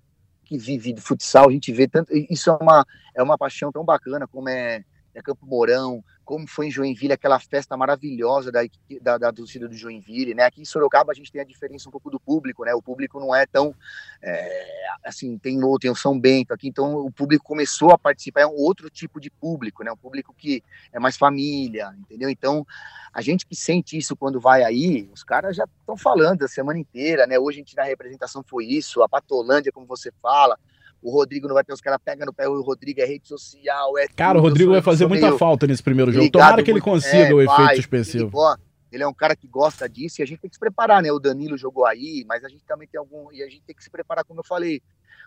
que vive de futsal, a gente vê tanto. Isso é uma, é uma paixão tão bacana como é, é Campo Mourão, como foi em Joinville, aquela festa maravilhosa da, da, da, torcida do Joinville, né? Aqui em Sorocaba a gente tem a diferença um pouco do público, né? O público não é tão, é, assim, tem o, tem o São Bento aqui, então o público começou a participar, é um outro tipo de público, né? Um público que é mais família, entendeu? Então, a gente que sente isso quando vai aí, os caras já estão falando a semana inteira, né? Hoje a gente na representação foi isso, a Patolândia, como você fala, o Rodrigo não vai ter os caras pegando no pé, o Rodrigo é rede social, é Cara, tudo, o Rodrigo vai fazer muita falta nesse primeiro jogo. Tomara que ele consiga é, o efeito vai, suspensivo. Ele, ele, é um cara que gosta disso e a gente tem que se preparar, né? O Danilo jogou aí, mas a gente também tem algum. E a gente tem que se preparar, como eu falei.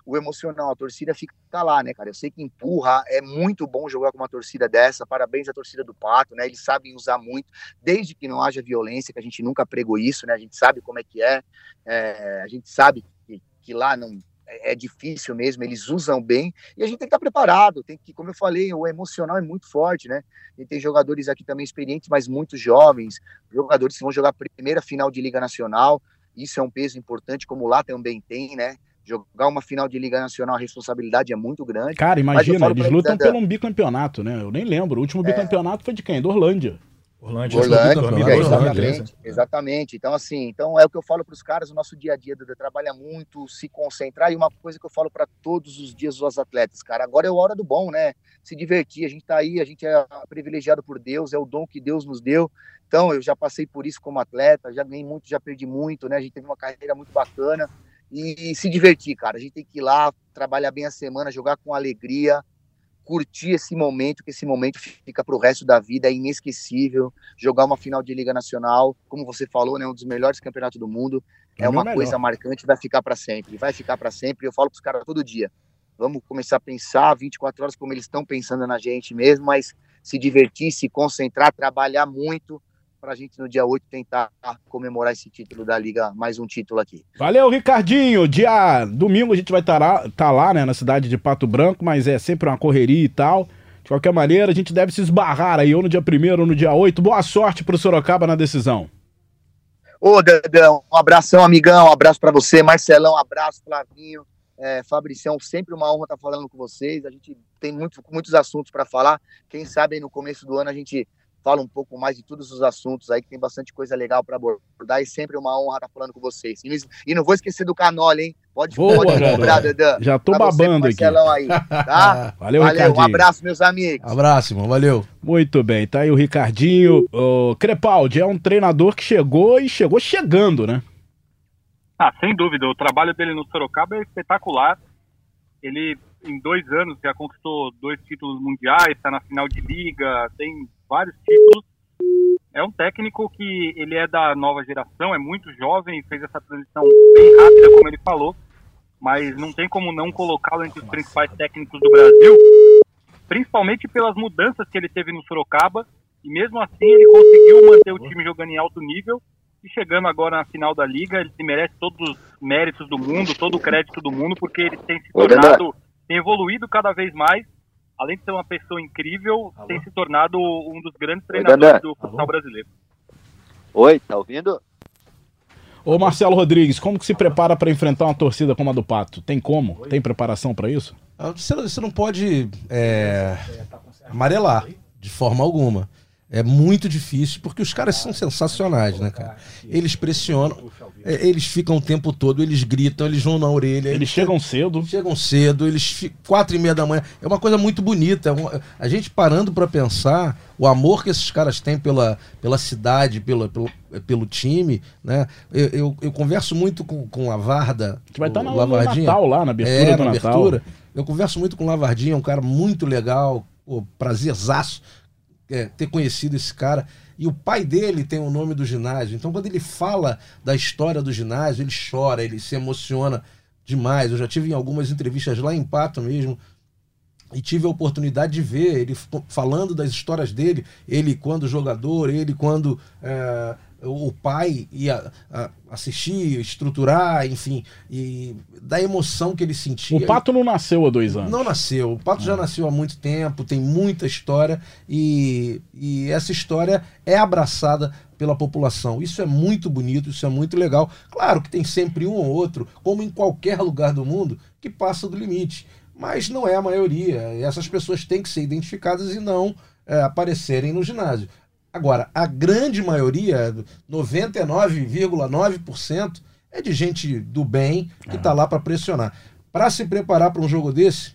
O emocional, a torcida fica lá, né, cara? Eu sei que empurra, é muito bom jogar com uma torcida dessa. Parabéns à torcida do Pato, né? Eles sabem usar muito, desde que não haja violência, que a gente nunca pregou isso, né? A gente sabe como é que é, é a gente sabe que, que lá não, é, é difícil mesmo, eles usam bem, e a gente tem que estar preparado, tem que, como eu falei, o emocional é muito forte, né? E tem jogadores aqui também experientes, mas muito jovens, jogadores que vão jogar a primeira final de Liga Nacional, isso é um peso importante, como lá também tem, né? Jogar uma final de Liga Nacional, a responsabilidade é muito grande. Cara, imagina, eles lutam pelo um bicampeonato, né? Eu nem lembro. O último é. bicampeonato foi de quem? Do Orlândia. Orlândia, Orlândia, Orlândia exatamente, exatamente. Então, assim, então é o que eu falo para os caras, o nosso dia a dia Duda, trabalha muito, se concentrar, e uma coisa que eu falo para todos os dias os atletas, cara, agora é a hora do bom, né? Se divertir, a gente tá aí, a gente é privilegiado por Deus, é o dom que Deus nos deu. Então, eu já passei por isso como atleta, já ganhei muito, já perdi muito, né? A gente teve uma carreira muito bacana. E, e se divertir, cara. A gente tem que ir lá, trabalhar bem a semana, jogar com alegria, curtir esse momento, que esse momento fica para o resto da vida, é inesquecível. Jogar uma final de Liga Nacional, como você falou, né, um dos melhores campeonatos do mundo, é, é uma melhor. coisa marcante, vai ficar para sempre, vai ficar para sempre. Eu falo para os caras todo dia, vamos começar a pensar 24 horas como eles estão pensando na gente mesmo, mas se divertir, se concentrar, trabalhar muito para a gente no dia 8 tentar comemorar esse título da Liga, mais um título aqui. Valeu, Ricardinho. Dia domingo a gente vai estar tá lá, tá lá, né, na cidade de Pato Branco, mas é sempre uma correria e tal. De qualquer maneira, a gente deve se esbarrar aí ou no dia 1 ou no dia 8. Boa sorte para o Sorocaba na decisão. Ô, Dandão, um abração, amigão, um abraço para você. Marcelão, um abraço, Flavinho, é, Fabricião, sempre uma honra estar falando com vocês. A gente tem muito, muitos assuntos para falar. Quem sabe no começo do ano a gente fala um pouco mais de todos os assuntos aí, que tem bastante coisa legal para abordar e sempre uma honra estar falando com vocês. E não vou esquecer do Canole, hein? Pode, Boa, pode cobrar, Dedã. Já tô babando aqui. Aí, tá? (laughs) valeu, valeu Um abraço, meus amigos. Abraço, irmão. Valeu. Muito bem, tá aí o Ricardinho. O Crepaldi é um treinador que chegou e chegou chegando, né? Ah, sem dúvida. O trabalho dele no Sorocaba é espetacular. Ele, em dois anos, já conquistou dois títulos mundiais, está na final de liga, tem vários títulos. É um técnico que ele é da nova geração, é muito jovem, fez essa transição bem rápida, como ele falou, mas não tem como não colocá-lo entre os principais técnicos do Brasil, principalmente pelas mudanças que ele teve no Sorocaba, e mesmo assim ele conseguiu manter o time jogando em alto nível, e chegando agora na final da liga, ele merece todos os méritos do mundo, todo o crédito do mundo, porque ele tem se tornado, tem evoluído cada vez mais além de ser uma pessoa incrível, Alô? tem se tornado um dos grandes treinadores Oi, do futsal brasileiro. Oi, tá ouvindo? Ô Marcelo Rodrigues, como que se prepara para enfrentar uma torcida como a do Pato? Tem como? Tem preparação para isso? Ah, você, você não pode é, amarelar de forma alguma. É muito difícil, porque os caras são sensacionais, né, cara? Eles pressionam, é, eles ficam o tempo todo, eles gritam, eles vão na orelha. Eles chegam cedo. Chegam cedo, eles ficam quatro e meia da manhã. É uma coisa muito bonita. é uma- a gente parando pra pensar o amor que esses caras têm pela, pela cidade, pela, pelo, pelo time, né? Eu, eu, eu converso muito com, com a Varda. A gente vai estar no, no Lavardinha. Natal lá, na abertura É, do na Natal. abertura. Eu converso muito com o Lavardinha, é um cara muito legal, pô, prazerzaço é, ter conhecido esse cara. E o pai dele tem o nome do ginásio. Então, quando ele fala da história do ginásio, ele chora, ele se emociona demais. Eu já tive em algumas entrevistas lá em Pato mesmo. E tive a oportunidade de ver ele falando das histórias dele, ele quando jogador, ele quando é, o pai ia assistir, estruturar, enfim, e da emoção que ele sentia. O Pato não nasceu há dois anos. Não nasceu. O Pato já nasceu há muito tempo, tem muita história e, e essa história é abraçada pela população. Isso é muito bonito, isso é muito legal. Claro que tem sempre um ou outro, como em qualquer lugar do mundo, que passa do limite. Mas não é a maioria. Essas pessoas têm que ser identificadas e não é, aparecerem no ginásio. Agora, a grande maioria, 99,9%, é de gente do bem que está lá para pressionar. Para se preparar para um jogo desse,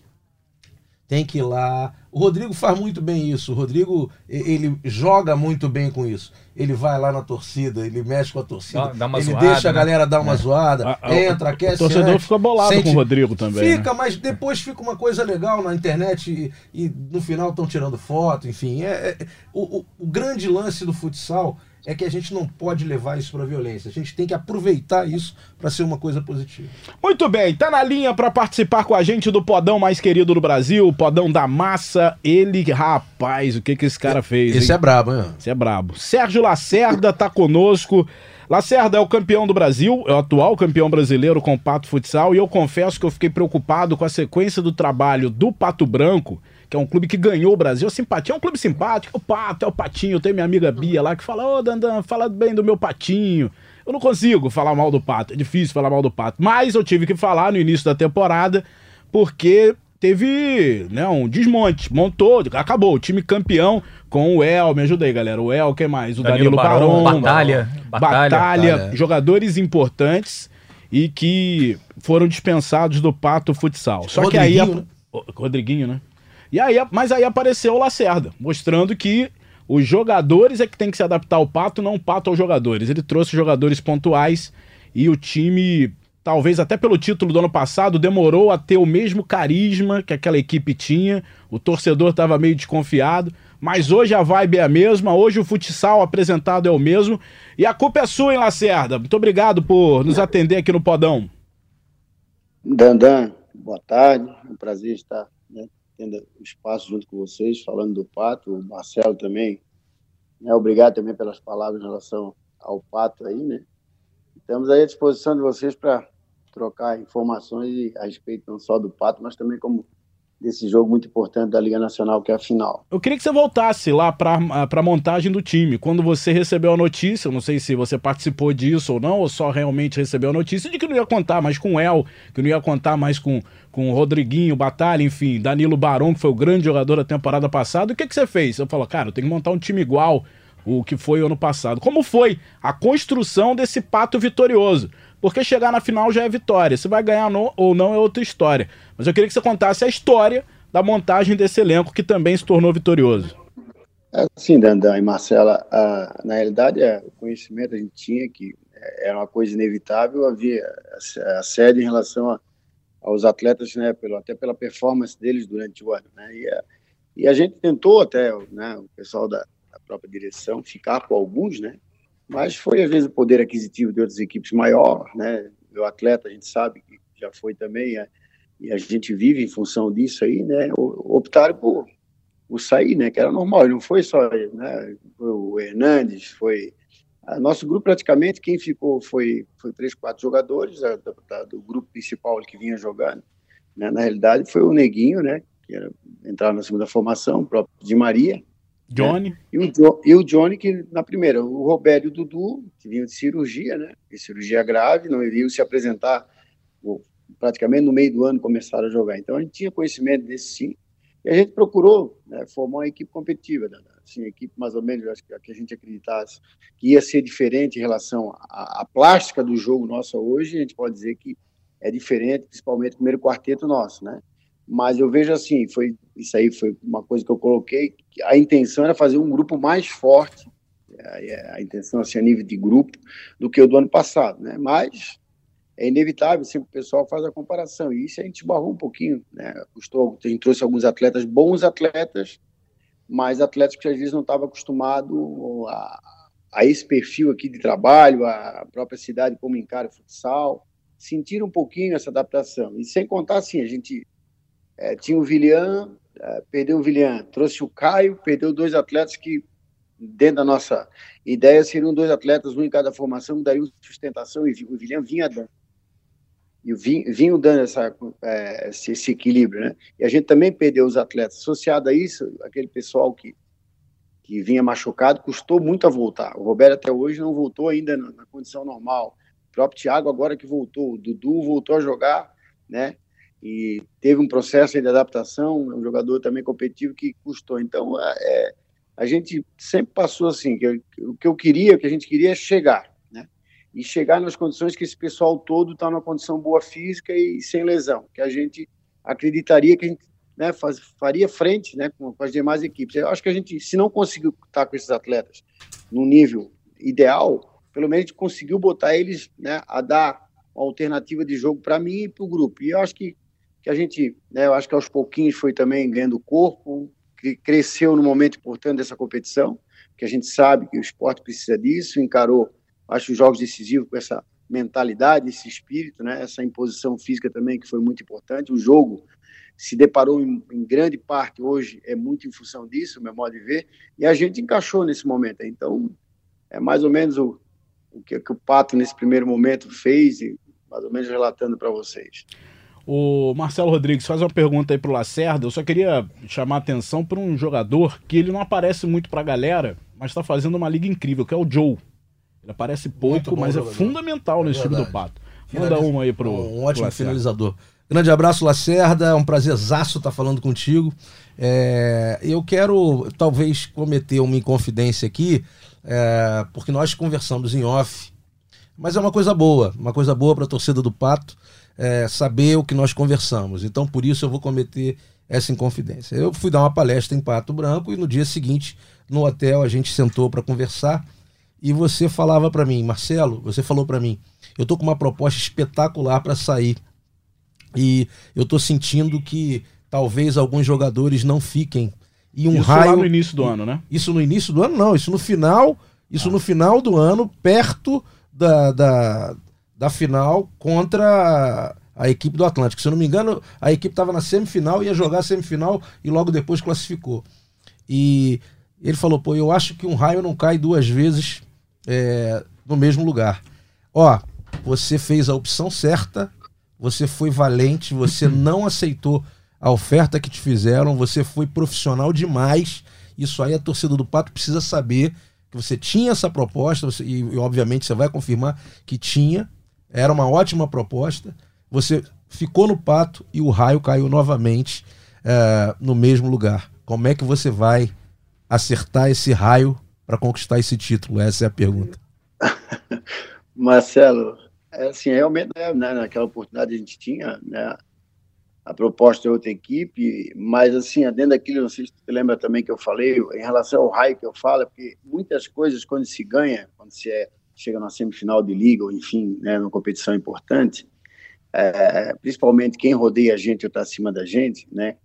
tem que ir lá. O Rodrigo faz muito bem isso. O Rodrigo, ele joga muito bem com isso. Ele vai lá na torcida, ele mexe com a torcida. Dá- dá uma ele zoada, deixa a né? galera dar uma zoada, A- a- entra, aquece. o torcedor antes, fica bolado sente- com o Rodrigo também. né? Fica, mas depois fica uma coisa legal na internet e, e no final estão tirando foto, enfim. É, é- o, o- o grande lance do futsal é que a gente não pode levar isso para violência. A gente tem que aproveitar isso para ser uma coisa positiva. Muito bem, tá na linha pra participar com a gente do podão mais querido do Brasil, o podão da massa. Ele, rapaz, o que que esse cara fez? Esse hein? é brabo, hein? Esse é brabo. Sérgio Lacerda tá conosco. Lacerda é o campeão do Brasil, é o atual campeão brasileiro com o Pato Futsal, e eu confesso que eu fiquei preocupado com a sequência do trabalho do Pato Branco, que é um clube que ganhou o Brasil. A simpatia é um clube simpático, o Pato é o Patinho, tem minha amiga Bia lá que fala, ô Dandan, fala bem do meu Patinho. Eu não consigo falar mal do Pato, é difícil falar mal do Pato, mas eu tive que falar no início da temporada, porque teve né, um desmonte, montou, acabou, o time campeão com o El, me ajuda aí, galera, o El, quem mais? O Danilo, Danilo Barão, Barão, Batalha, Batalha, Batalha. Batalha. jogadores importantes e que foram dispensados do Pato Futsal. Só que aí... Rodriguinho, né? O- Rodriguinho, né? E aí, mas aí apareceu o Lacerda, mostrando que os jogadores é que tem que se adaptar ao Pato, não o Pato aos jogadores. Ele trouxe jogadores pontuais e o time, talvez até pelo título do ano passado, demorou a ter o mesmo carisma que aquela equipe tinha. O torcedor estava meio desconfiado. Mas hoje a vibe é a mesma, hoje o futsal apresentado é o mesmo. E a culpa é sua, hein, Lacerda? Muito obrigado por nos atender aqui no Podão. Dandan, boa tarde. É um prazer estar tendo o espaço junto com vocês, falando do Pato. O Marcelo também. Né, obrigado também pelas palavras em relação ao Pato aí, né? Estamos aí à disposição de vocês para trocar informações a respeito não só do Pato, mas também como desse jogo muito importante da Liga Nacional, que é a final. Eu queria que você voltasse lá para a montagem do time. Quando você recebeu a notícia, eu não sei se você participou disso ou não, ou só realmente recebeu a notícia de que não ia contar mais com o El, que não ia contar mais com, com o Rodriguinho, Batalha, enfim, Danilo Barão, que foi o grande jogador da temporada passada. O que, que você fez? Você falou, cara, eu tenho que montar um time igual o que foi ano passado. Como foi a construção desse pato vitorioso? Porque chegar na final já é vitória. Se vai ganhar no- ou não é outra história. Mas eu queria que você contasse a história da montagem desse elenco que também se tornou vitorioso. Assim, Dandan e Marcela, a- na realidade, é, o conhecimento a gente tinha que é, era uma coisa inevitável, havia a- assédio em relação a- aos atletas, né, pelo, até pela performance deles durante o ano. Né, e, a, e a gente tentou até, né, o pessoal da, da própria direção, ficar com alguns, né, mas foi às vezes o poder aquisitivo de outras equipes maior, né, o atleta a gente sabe que já foi também, é, e a gente vive em função disso aí, né, optaram por o sair, né? Que era normal, não foi só né? Foi o Hernandes, foi a nosso grupo praticamente quem ficou foi foi três, quatro jogadores da- da- do grupo principal que vinha jogando. Né? Na realidade foi o Neguinho, né? Que era entrar na segunda formação, o próprio Di Maria, Johnny. Né? E, o jo, e o Johnny, que na primeira, o Roberto e o Dudu, que vinham de cirurgia, né? De cirurgia grave, não iriam se apresentar praticamente no meio do ano começaram a jogar. Então a gente tinha conhecimento desse sim. E a gente procurou né, formar uma equipe competitiva, né? assim, equipe mais ou menos, acho que a gente acreditasse que ia ser diferente em relação à, à plástica do jogo nosso hoje, a gente pode dizer que é diferente, principalmente o primeiro quarteto nosso, né? Mas eu vejo assim, foi isso aí foi uma coisa que eu coloquei, que a intenção era fazer um grupo mais forte, a, é, a intenção assim a nível de grupo do que o do ano passado, né? Mas é inevitável, sempre o pessoal faz a comparação, e isso a gente barrou um pouquinho, né? Custou, a gente trouxe alguns atletas, bons atletas, mas atletas que às vezes não estavam acostumados a, a esse perfil aqui de trabalho, a própria cidade como encara o futsal, sentiram um pouquinho essa adaptação. E sem contar, assim, a gente é, tinha o Villian, é, perdeu o Villian, trouxe o Caio, perdeu dois atletas que, dentro da nossa ideia, seriam dois atletas, um em cada formação, daí sustentação, e o Villian vinha dando e vinham dando essa, é, esse, esse, equilíbrio, né? E a gente também perdeu os atletas. Associado a isso, aquele pessoal que, que vinha machucado, custou muito a voltar. O Roberto até hoje não voltou ainda na, na condição normal. O próprio Thiago agora que voltou, o Dudu voltou a jogar, né? E teve um processo de adaptação, é um jogador também competitivo que custou. Então, é, a gente sempre passou assim, que o que eu queria, o que a gente queria é chegar, e chegar nas condições que esse pessoal todo está numa condição boa física e sem lesão, que a gente acreditaria que a gente né, faz, faria frente né, com, com, as demais equipes. Eu acho que a gente, se não conseguiu estar com esses atletas no nível ideal, pelo menos a gente conseguiu botar eles né, a dar uma alternativa de jogo para mim e para o grupo. E eu acho que, que a gente, né, eu acho que aos pouquinhos foi também ganhando corpo, que cresceu no momento importante dessa competição, que a gente sabe que o esporte precisa disso, encarou acho os jogos decisivos com essa mentalidade, esse espírito, né? essa imposição física também que foi muito importante. O jogo se deparou em, em, grande parte hoje é muito em função disso, meu modo de ver, e a gente encaixou nesse momento. Então, é mais ou menos o, o que, que o Pato nesse primeiro momento fez e mais ou menos relatando para vocês. O Marcelo Rodrigues faz uma pergunta aí pro Lacerda. Eu só queria chamar a atenção para um jogador que ele não aparece muito para a galera, mas está fazendo uma liga incrível, que é o Joe. Ele aparece pouco, mas é fundamental no é time do Pato. Manda uma aí pro. Um ótimo pro finalizador. Grande abraço, Lacerda. É um prazerzaço estar falando contigo. É, eu quero, talvez, cometer uma inconfidência aqui, é, porque nós conversamos em off. Mas é uma coisa boa, uma coisa boa para a torcida do Pato é, saber o que nós conversamos. Então, por isso, eu vou cometer essa inconfidência. Eu fui dar uma palestra em Pato Branco e no dia seguinte, no hotel, a gente sentou para conversar e você falava para mim, Marcelo, você falou para mim, eu tô com uma proposta espetacular para sair. E eu tô sentindo que talvez alguns jogadores não fiquem. E um isso raio. lá no início do ano, né? Isso no início do ano, não. Isso no final. Isso ah. no final do ano, perto da, da, da final contra a equipe do Atlântico. Se eu não me engano, a equipe estava na semifinal, ia jogar a semifinal e logo depois classificou. E ele falou: pô, eu acho que um raio não cai duas vezes é, no mesmo lugar. Ó, você fez a opção certa, você foi valente, você não aceitou a oferta que te fizeram, você foi profissional demais. Isso aí a torcida do Pato precisa saber que você tinha essa proposta, você, e, e obviamente você vai confirmar que tinha, era uma ótima proposta. Você ficou no Pato e o raio caiu novamente é, no mesmo lugar. Como é que você vai acertar esse raio para conquistar esse título? Essa é a pergunta. (laughs) Marcelo, é assim, realmente, né, né, naquela oportunidade a gente tinha, né, a proposta de outra equipe, mas assim, dentro daquilo, não sei se você lembra também que eu falei, em relação ao raio que eu falo, é porque muitas coisas, quando se ganha, quando se é, chega na semifinal de liga, ou enfim, né, numa competição importante, é, principalmente quem rodeia a gente ou está acima da gente, né,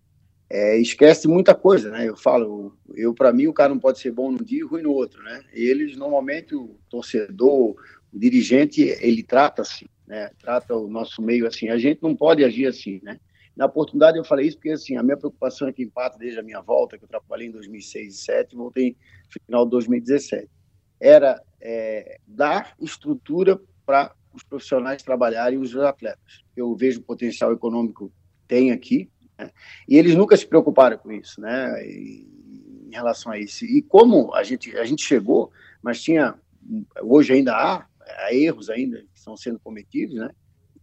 é, esquece muita coisa, né? Eu falo, eu para mim o cara não pode ser bom num dia e ruim no outro, né? Eles normalmente o torcedor, o dirigente, ele trata assim, né? Trata o nosso meio assim. A gente não pode agir assim, né? Na oportunidade eu falei isso porque assim a minha preocupação é que empata desde a minha volta, que eu trabalhei em 2006 e 2007, voltei no final de 2017, era é, dar estrutura para os profissionais trabalharem os atletas. Eu vejo o potencial econômico tem aqui, né? E eles nunca se preocuparam com isso, né? E, em relação a isso. E como a gente, a gente chegou, mas tinha, hoje ainda há, há erros ainda que estão sendo cometidos, né,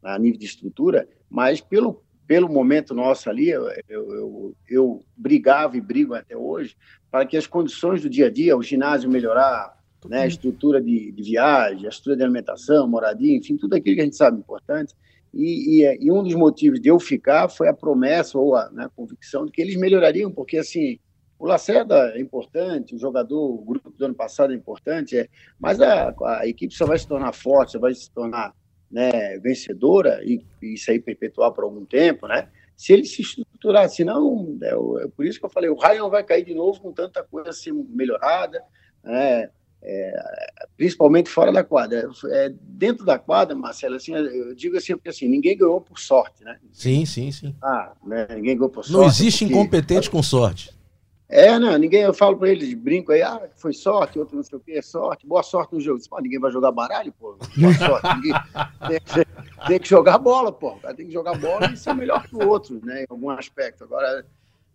a nível de estrutura, mas pelo, pelo momento nosso ali, eu, eu, eu brigava e brigo até hoje para que as condições do dia a dia, o ginásio melhorar, né, estrutura de, de viagem, a estrutura de alimentação, moradia, enfim, tudo aquilo que a gente sabe importante. E, e, e um dos motivos de eu ficar foi a promessa ou a, né, convicção de que eles melhorariam, porque assim, o Lacerda é importante, o jogador, o grupo do ano passado é importante, é, mas a, a equipe só vai se tornar forte, só vai se tornar né, vencedora e, e isso aí perpetuar por algum tempo, né? Se ele se estruturar, senão, é, é por isso que eu falei, o Ryan vai cair de novo com tanta coisa assim melhorada, né? É, principalmente fora da quadra. É, dentro da quadra, Marcelo, assim, eu digo assim, porque assim, ninguém ganhou por sorte, né? Sim, sim, sim. Ah, né? ninguém ganhou por sorte. Não existe porque... incompetente com sorte. É, não, ninguém, eu falo para eles, brinco aí, ah, foi sorte, outro não sei o que, é sorte, boa sorte no jogo. Pô, ninguém vai jogar baralho, pô, boa sorte. Ninguém, (laughs) tem, tem, que jogar bola, pô, tem que jogar bola e ser melhor que o outro, né, em algum aspecto. Agora,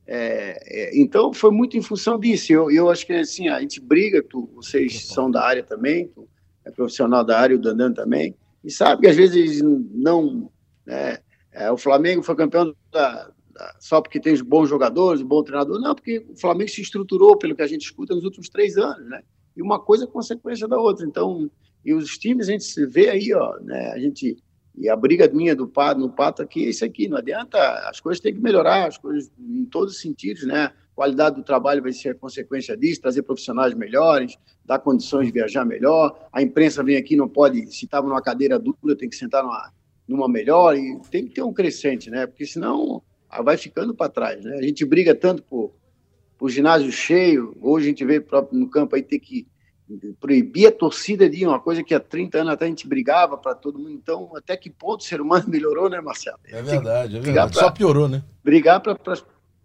é, é, então foi muito em função disso. Eu, eu acho que assim, a gente briga, tu, vocês são da área também, tu é profissional da área, o Dandan também, e sabe que às vezes não. Né, é, o Flamengo foi campeão da, só porque tem bons jogadores, bom treinador, não, porque o Flamengo se estruturou, pelo que a gente escuta, nos últimos três anos, né? E uma coisa é consequência da outra. Então, e os times a gente se vê aí, ó, né? A gente e a briga minha do Pato, no Pato aqui é isso aqui, não adianta, as coisas têm que melhorar, as coisas em todos os sentidos, né? Qualidade do trabalho vai ser consequência disso, trazer profissionais melhores, dar condições de viajar melhor. A imprensa vem aqui, não pode, se estava numa cadeira dura, tem que sentar numa, numa melhor, e tem que ter um crescente, né? Porque senão vai ficando para trás. Né? A gente briga tanto por, por ginásio cheio, hoje a gente vê próprio no campo aí ter que proibir a torcida de uma coisa que há 30 anos até a gente brigava para todo mundo. Então, até que ponto o ser humano (laughs) melhorou, né, Marcelo? É verdade, é verdade. Pra, Só piorou, né? Brigar para.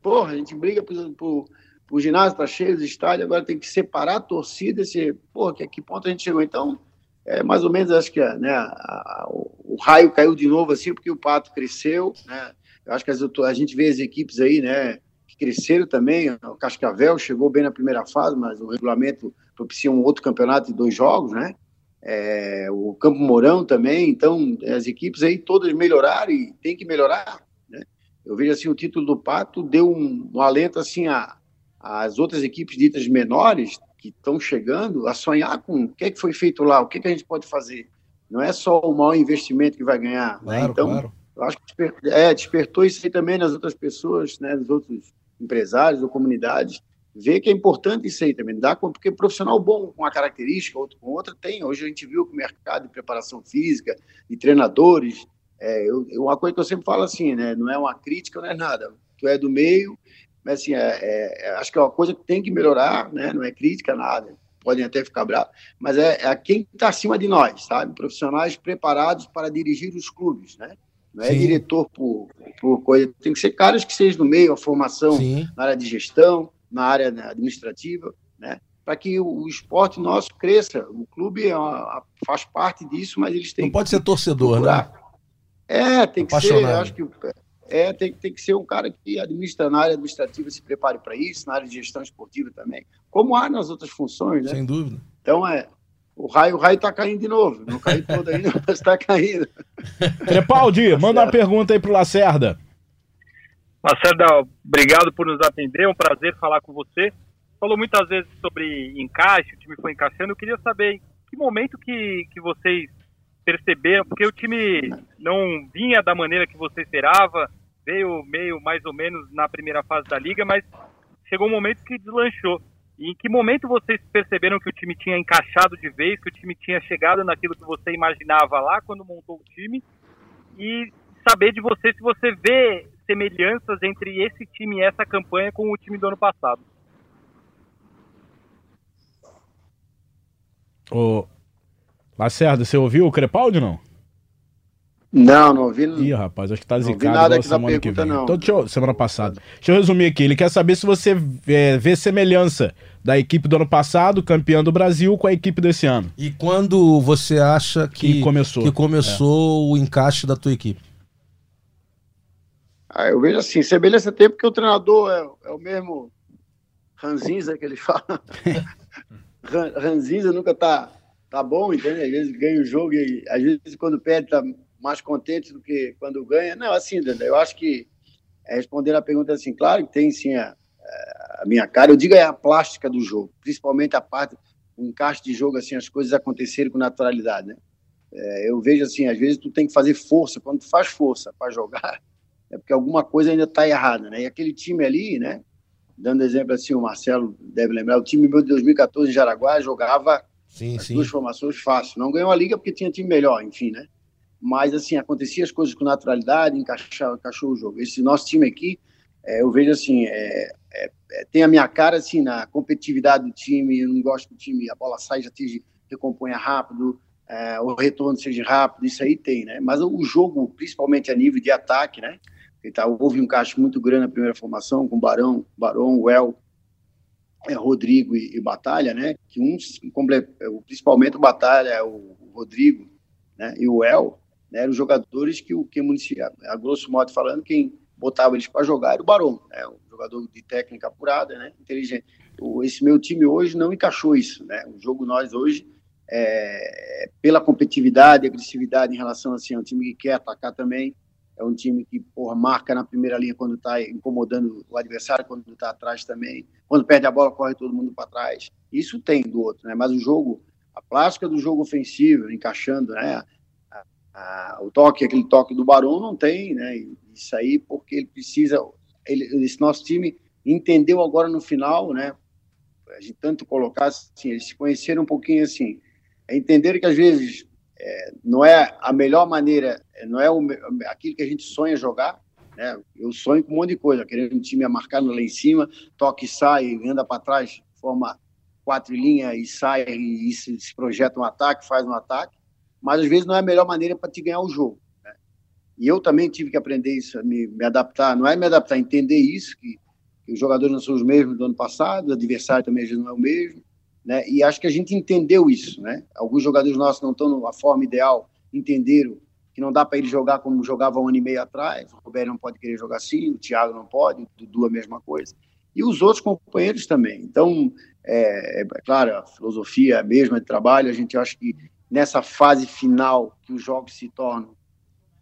Porra, a gente briga por, por, o ginásio está cheio, os estádios, agora tem que separar a torcida, esse, porra, que, a que ponto a gente chegou? Então, é mais ou menos, acho que né, a, a, o, o raio caiu de novo assim, porque o pato cresceu, né? Eu acho que as, a gente vê as equipes aí, né, cresceram também. O Cascavel chegou bem na primeira fase, mas o regulamento propicia um outro campeonato de dois jogos, né? É, o Campo Mourão também. Então, as equipes aí todas melhoraram e tem que melhorar, né? Eu vejo assim, o título do Pato deu um, um alento assim a as outras equipes ditas menores que estão chegando a sonhar com o que é que foi feito lá, o que, é que a gente pode fazer. Não é só o maior investimento que vai ganhar. Né? Claro, né? Então, claro. Eu acho que despertou, é, despertou isso aí também nas outras pessoas, né, nos outros empresários ou comunidades, ver que é importante isso aí também, dá, porque profissional bom com uma característica, outro com outra, tem. Hoje a gente viu que o mercado de preparação física e treinadores, é, eu, uma coisa que eu sempre falo assim, né, não é uma crítica, não é nada, tu é do meio, mas assim, é, é, acho que é uma coisa que tem que melhorar, né, não é crítica, nada, podem até ficar bravos, mas é, é quem está acima de nós, sabe? Profissionais preparados para dirigir os clubes, né? Não é Sim. diretor por, por coisa. Tem que ser caras que sejam no meio, a formação Sim. na área de gestão, na área administrativa, né? Para que o, o, esporte nosso cresça. O clube é uma, faz parte disso, mas eles têm. Não pode ser torcedor, procurar. né? É, tem que ser. Acho que é, tem, tem que ser um cara que administra na área administrativa, se prepare para isso, na área de gestão esportiva também, como há nas outras funções, né? Sem dúvida. Então, é, o raio, o raio tá caindo de novo. Não caiu todo ainda, mas está caindo. Crepaldi, manda uma pergunta aí pro Lacerda. Lacerda, obrigado por nos atender. É um prazer falar com você. Falou muitas vezes sobre encaixe, o time foi encaixando. Eu queria saber em que momento que, que vocês perceberam, porque o time não vinha da maneira que você esperava, veio meio mais ou menos na primeira fase da liga, mas chegou um momento que deslanchou. E em que momento vocês perceberam que o time tinha encaixado de vez, que o time tinha chegado naquilo que você imaginava lá quando montou o time? E saber de você se você vê semelhanças entre esse time e essa campanha com o time do ano passado. Ô, Lacerda, você ouviu o Crepaldi não? Não, não ouvi. Ih, rapaz, acho que tá zicado não nada semana que vem. Não. Então, deixa eu, semana passada. Deixa eu resumir aqui. Ele quer saber se você é, vê semelhança da equipe do ano passado, campeã do Brasil, com a equipe desse ano. E quando você acha que, que começou, que começou é. o encaixe da tua equipe? Ah, eu vejo assim, semelhança tem porque o treinador é, é o mesmo ranzinza que eles (laughs) falam. Ran- ranzinza nunca tá, tá bom, entende? Às vezes ganha o jogo e às vezes quando perde tá mais contente do que quando ganha. Não, assim, Danda, eu acho que é, respondendo a pergunta assim, claro que tem sim a, a minha cara, eu digo é a plástica do jogo, principalmente a parte, o encaixe de jogo, assim, as coisas acontecerem com naturalidade, né? É, eu vejo assim, às vezes tu tem que fazer força, quando tu faz força para jogar, é porque alguma coisa ainda está errada, né? E aquele time ali, né? Dando exemplo assim, o Marcelo deve lembrar, o time meu de 2014 em Jaraguá jogava Sim, as sim. duas formações fácil. Não ganhou a liga porque tinha time melhor, enfim, né? Mas, assim, acontecia as coisas com naturalidade, encaixou o jogo. Esse nosso time aqui, é, eu vejo assim, é, é, é, tem a minha cara, assim, na competitividade do time, eu não gosto que o time, a bola sai, já esteja, recomponha rápido, é, o retorno seja rápido, isso aí tem, né? Mas o jogo, principalmente a nível de ataque, né? E tá, houve um encaixe muito grande na primeira formação, com Barão, Barão, Well, é, Rodrigo e, e Batalha, né? Que um, principalmente o Batalha, o Rodrigo, né? E o El, né? Eram jogadores que o que município, a grosso modo falando, quem botava eles para jogar era o Barão, né? Um jogador de técnica apurada, né? Inteligente. O, esse meu time hoje não encaixou isso, né? O jogo nós hoje é, pela competitividade, agressividade em relação assim, é um time que quer atacar também, é um time que porra, marca na primeira linha quando está incomodando o adversário, quando está atrás também. Quando perde a bola, corre todo mundo para trás. Isso tem do outro, né? Mas o jogo, a plástica do jogo ofensivo, encaixando, né? O toque, aquele toque do Barão não tem, né? Isso aí porque ele precisa. Ele, esse nosso time entendeu agora no final, né? A gente tanto colocar assim, eles se conheceram um pouquinho assim, é entenderam que às vezes é, não é a melhor maneira, é, não é o, aquilo que a gente sonha jogar, né? Eu sonho com um monte de coisa, querendo um time a marcar lá em cima, toque e sai, anda para trás, forma quatro linhas e sai e se, se projeta um ataque, faz um ataque, mas às vezes não é a melhor maneira para te ganhar o jogo. né? E eu também tive que aprender isso, me, me adaptar, não é me adaptar, entender isso, que, que os jogadores não são os mesmos do ano passado, o adversário também às vezes não é o mesmo, né? E acho que a gente entendeu isso, né? Alguns jogadores nossos não estão na forma ideal, entenderam que não dá para ele jogar como jogava um ano e meio atrás. O Roberto não pode querer jogar assim, o Thiago não pode, o Dudu a mesma coisa. E os outros companheiros também. Então, é, é claro, a filosofia é a mesma de trabalho. A gente acha que nessa fase final que os jogos se tornam,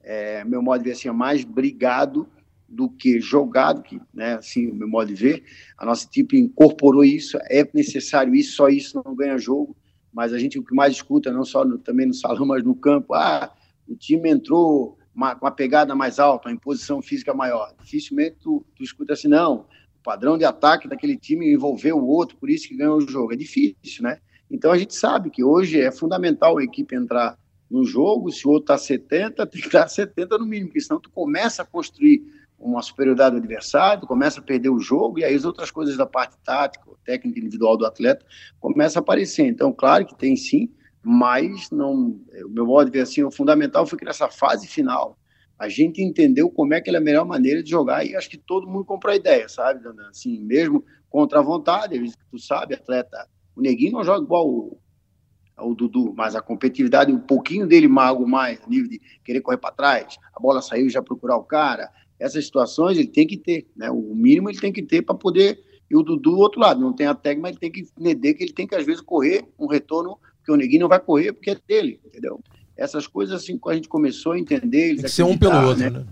é, meu modo de ver assim, é mais brigado do que jogado, que, né, assim, meu modo de ver, a nossa equipe incorporou isso, é necessário isso, só isso não ganha jogo, mas a gente o que mais escuta, não só no, também no salão, (laughs) mas no campo, ah, o time entrou com uma pegada mais alta, uma imposição física maior. Dificilmente tu, tu escuta assim, não, o padrão de ataque daquele time envolveu o outro, por isso que ganhou o jogo. É difícil, né? Então a gente sabe que hoje é fundamental a equipe entrar no jogo, se o outro está 70, (laughs) tem que estar 70 no mínimo, porque senão tu começa a construir uma superioridade do adversário, tu começa a perder o jogo, e aí as outras coisas da parte tática, técnica individual do atleta, começa a aparecer. Então, claro que tem sim, mas não, o meu modo de ver assim, o fundamental foi que nessa fase final a gente entendeu como é que era a melhor maneira de jogar e acho que todo mundo comprou a ideia, sabe? Assim, mesmo contra a vontade, tu sabe, atleta, o Neguinho não joga igual o, o Dudu, mas a competitividade, um pouquinho dele mago mais, a nível de querer correr para trás, a bola saiu e já procurar o cara, essas situações ele tem que ter, né? O mínimo ele tem que ter para poder e o Dudu do outro lado, não tem a técnica, mas ele tem que entender que ele tem que às vezes correr um retorno porque o Neguinho não vai correr porque é dele, entendeu? Essas coisas assim que a gente começou a entender, Tem que ser um pelo outro, né?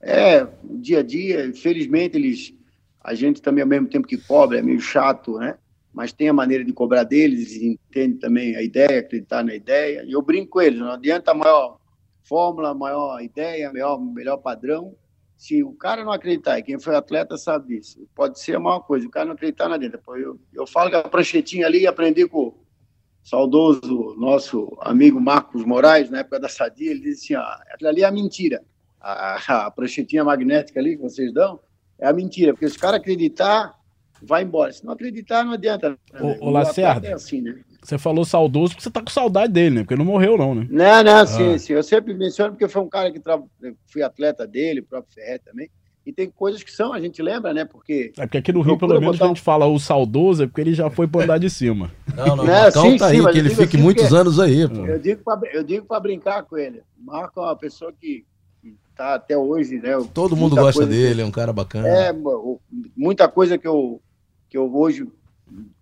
É, o dia a dia, infelizmente eles, a gente também ao mesmo tempo que cobra, é meio chato, né? Mas tem a maneira de cobrar deles, eles entendem também a ideia, acreditar na ideia. E eu brinco com eles, não adianta a maior fórmula, maior ideia, melhor, melhor padrão. Se o cara não acreditar, e quem foi atleta sabe disso, pode ser a maior coisa, o cara não acreditar na dentro. Eu, eu falo que a pranchetinha ali, aprendi com o saudoso nosso amigo Marcos Moraes, na época da Sadia, ele disse assim, ah, aquilo ali é a mentira. A, a pranchetinha magnética ali que vocês dão é a mentira, porque se o cara acreditar, vai embora. Se não acreditar, não adianta. né? Ô, ô O Lacerda, É assim, né? você falou saudoso porque você tá com saudade dele, né? Porque não morreu, não, né? Não, não, sim, Ah. sim. Eu sempre menciono porque foi um cara que tra... eu fui atleta dele, o próprio Ferrer também. E tem coisas que são, a gente lembra, né? Porque. É porque aqui no Rio, pelo menos, botar a gente fala o saudoso, é porque ele já foi pro andar de cima. (laughs) Não, não, o Marcão sim, tá sim, aí, que ele fique assim muitos anos aí, pô. Eu digo pra, eu digo para brincar com ele. Marco é uma pessoa que está até hoje, né? Todo mundo gosta que- dele, é um cara bacana. É, muita coisa que eu, que eu hoje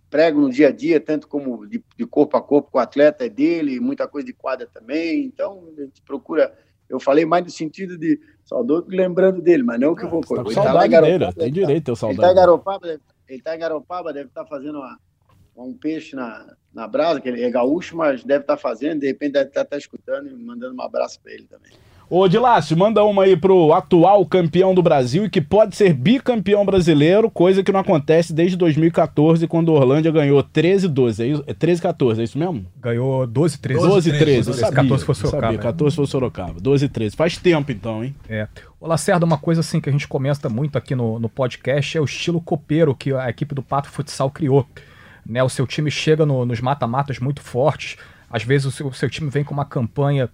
prego no dia a dia, tanto como de, de, corpo a corpo com o atleta, é dele, muita coisa de quadra também. Então, a gente procura. Eu falei mais no sentido de saudoso lembrando dele, mas não que eu vou. Tá saudade tá dele, tem direito ter saudade. Ele está em Garopaba, deve, ele tá em Garopaba, deve estar tá fazendo uma, um peixe na, na brasa, que ele é gaúcho, mas deve estar tá fazendo, de repente deve estar tá, tá escutando e mandando um abraço para ele também. Ô, Dilácio, manda uma aí pro atual campeão do Brasil e que pode ser bicampeão brasileiro, coisa que não acontece desde 2014, quando o Orlândia ganhou 13 12. É, isso? é 13 14, é isso mesmo? Ganhou 12 13. 12 13, 12, 13 14 foi Sorocaba. Sabia, 14 foi Sorocaba. 12 13. Faz tempo então, hein? É. Ô, Lacerda, uma coisa assim que a gente comenta muito aqui no, no podcast é o estilo copeiro que a equipe do Pato Futsal criou. Né, o seu time chega no, nos mata-matas muito fortes, às vezes o seu, o seu time vem com uma campanha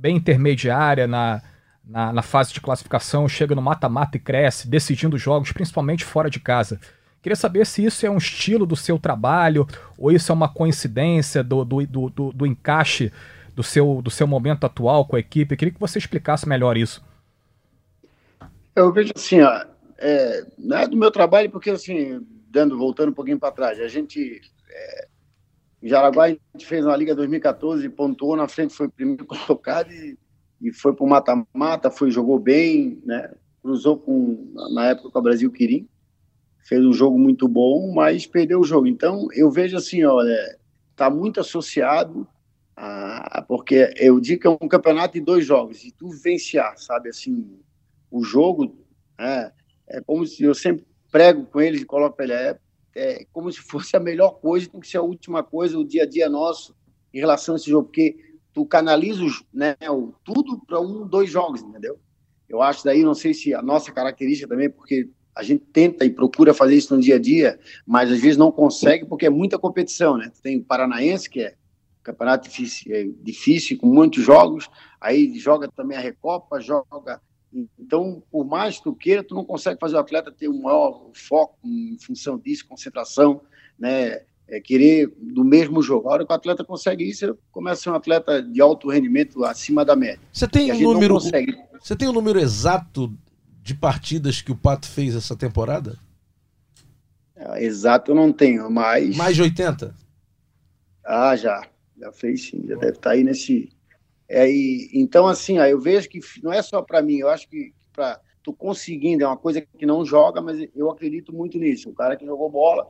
bem intermediária na, na, na fase de classificação, chega no mata-mata e cresce, decidindo jogos, principalmente fora de casa. Queria saber se isso é um estilo do seu trabalho ou isso é uma coincidência do, do, do, do, encaixe do seu, do seu momento atual com a equipe. queria que você explicasse melhor isso. Eu vejo assim, ó, é, não é do meu trabalho, porque assim, dando, voltando um pouquinho para trás, a gente é, Jaraguá, a gente fez uma Liga 2014, pontuou na frente, foi o primeiro (laughs) colocado e, e foi para o mata-mata, foi jogou bem, né? cruzou com, na época com o Brasil Quirim, fez um jogo muito bom, mas perdeu o jogo. Então, eu vejo assim, olha, está muito associado a, porque eu digo que é um campeonato de dois jogos, e tu venciar, sabe, assim, o jogo, é, é como se eu sempre prego com eles e coloco ele, é, é, como se fosse a melhor coisa, tem que ser a última coisa, o dia a dia nosso em relação a esse jogo, porque tu canaliza né, tudo para um, dois jogos, entendeu? Eu acho daí, não sei se a nossa característica também, porque a gente tenta e procura fazer isso no dia a dia, mas às vezes não consegue porque é muita competição, né? tem o Paranaense, que é um campeonato difícil, é difícil, com muitos jogos, aí joga também a Recopa, joga então, por mais que tu queira, tu não consegue fazer o atleta ter um maior foco em função disso, concentração, né? É, querer do mesmo jogo. A hora que o atleta consegue isso, começa a ser um atleta de alto rendimento acima da média. Você tem um número, você tem um número exato de partidas que o Pato fez essa temporada? É, exato eu não tenho, mas mais de 80? Ah, já. Já fez sim, já deve estar tá aí nesse é, e, então, assim, ó, eu vejo que não é só para mim, eu acho que para tu conseguindo, é uma coisa que não joga, mas eu acredito muito nisso. O cara que jogou bola,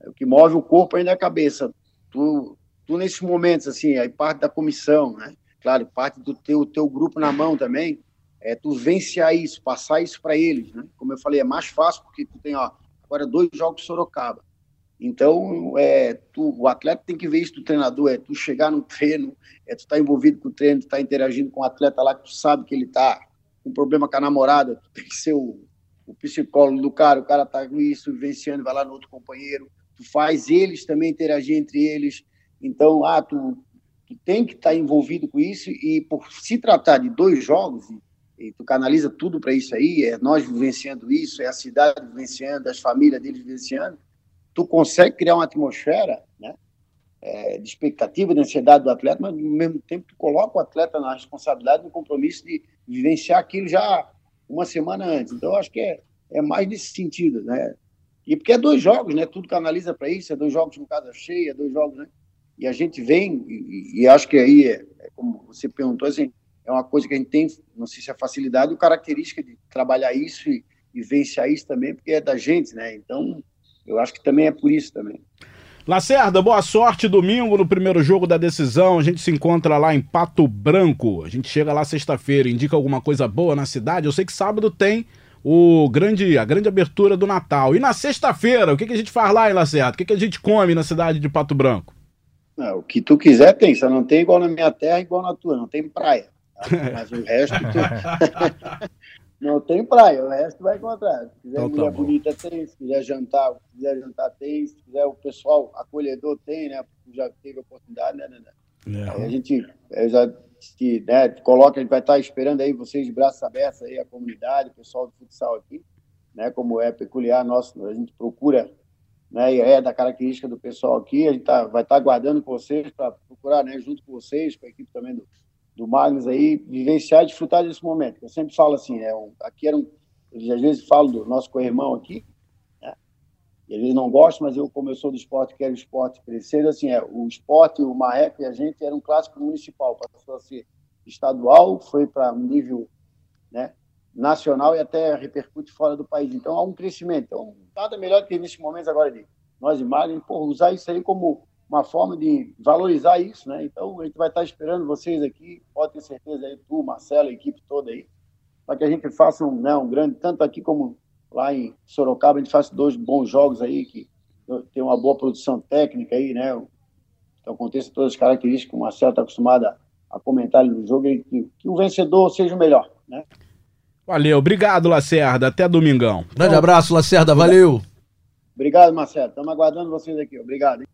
é o que move o corpo ainda é a cabeça. Tu, tu nesses momentos, assim, aí parte da comissão, né? Claro, parte do teu, teu grupo na mão também, é tu venciar isso, passar isso para eles, né? Como eu falei, é mais fácil porque tu tem, ó, agora dois jogos Sorocaba. Então, é, tu, o atleta tem que ver isso do treinador, é tu chegar no treino, é tu estar tá envolvido com o treino, tu tá interagindo com o atleta lá que tu sabe que ele está com problema com a namorada, tu tem que ser o, o psicólogo do cara, o cara tá com isso, vivenciando, vai lá no outro companheiro, tu faz eles também interagir entre eles. Então, ah, tu, tu tem que estar tá envolvido com isso e por se tratar de dois jogos, e tu canaliza tudo para isso aí, é nós vivenciando isso, é a cidade vivenciando, as famílias deles vivenciando, tu consegue criar uma atmosfera né, é, de expectativa, de ansiedade do atleta, mas ao mesmo tempo tu coloca o atleta na responsabilidade, no compromisso de vivenciar aquilo já uma semana antes. Então, eu acho que é, é mais nesse sentido, né? E porque é dois jogos, né? Tudo canaliza para isso, é dois jogos com casa cheia, é dois jogos, né? E a gente vem, e, e acho que aí, é, é, como você perguntou, assim, é uma coisa que a gente tem, não sei se é facilidade ou característica de trabalhar isso e, e isso também, porque é da gente, né? Então, eu acho que também é por isso também. Lacerda, boa sorte domingo no primeiro jogo da decisão. A gente se encontra lá em Pato Branco. A gente chega lá sexta-feira, indica alguma coisa boa na cidade. Eu sei que sábado tem o grande, a grande abertura do Natal. E na sexta-feira, o que, que a gente faz lá, hein, Lacerda? O que, que a gente come na cidade de Pato Branco? Não, o que tu quiser tem, só não tem igual na minha terra, igual na tua, não tem praia. Tá? (laughs) Mas o resto. Tu... (laughs) Não tem praia, o resto vai encontrar. Se quiser então, tá mulher bonita, tem. Se quiser jantar, se quiser jantar, tem. Se quiser o pessoal acolhedor, tem, né? Já teve oportunidade, né, né, né? É. A gente já te, né, coloca, a gente vai estar esperando aí vocês de braços abertos aí, a comunidade, o pessoal do futsal aqui, né? Como é peculiar nosso, a gente procura, né? E é da característica do pessoal aqui, a gente tá, vai estar aguardando com vocês para procurar, né? Junto com vocês, com a equipe também do do Magnus aí, vivenciar e desfrutar desse momento. Eu sempre falo assim, é um, aqui era um, eu às vezes falo do nosso co-irmão aqui, né? e eles não gostam, mas eu, como eu sou do esporte, quero o esporte crescer, assim, é, o esporte, o Marreco e a gente era um clássico municipal, passou a ser estadual, foi para um nível né, nacional e até repercute fora do país. Então há um crescimento. Então, nada melhor que neste momento agora de nós, Magno, usar isso aí como uma forma de valorizar isso, né? Então a gente vai estar esperando vocês aqui, pode ter certeza aí, tu, Marcelo, a equipe toda aí, para que a gente faça um, né, um grande, tanto aqui como lá em Sorocaba, a gente faça dois bons jogos aí, que tem uma boa produção técnica aí, né? Então aconteça todas as características que o Marcelo está acostumado a, comentar no jogo, e que, que o vencedor seja o melhor, né? Valeu, obrigado, Lacerda. Até domingão. Grande abraço, Lacerda, valeu. Obrigado, Marcelo. Estamos aguardando vocês aqui. Obrigado. Hein?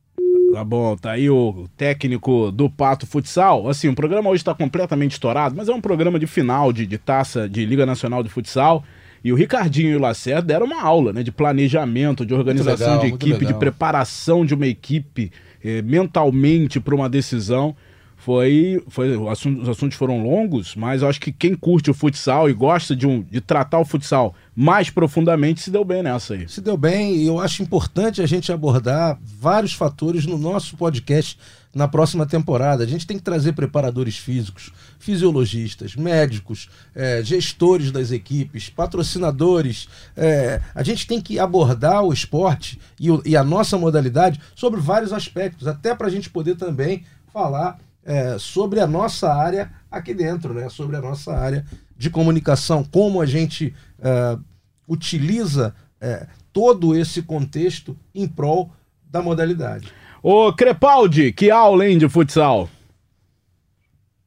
Tá bom, tá aí o técnico do Pato Futsal. Assim, o programa hoje está completamente estourado, mas é um programa de final de, de taça de Liga Nacional de Futsal. E o Ricardinho e o Lacerda deram uma aula né, de planejamento, de organização legal, de equipe, de preparação de uma equipe eh, mentalmente para uma decisão. Foi, foi assunto- os assuntos foram longos, mas eu acho que quem curte o futsal e gosta de, um, de tratar o futsal mais profundamente se deu bem nessa aí. Se deu bem, e eu acho importante a gente abordar vários fatores no nosso podcast na próxima temporada. A gente tem que trazer preparadores físicos, fisiologistas, médicos, eh, gestores das equipes, patrocinadores. eh, a gente tem que abordar o esporte e, o- e a nossa modalidade sobre vários aspectos, até para a gente poder também falar eh, sobre a nossa área aqui dentro, né? sobre a nossa área de comunicação, como a gente eh, utiliza eh, todo esse contexto em prol da modalidade. Ô Crepaldi, que aula, hein, de futsal?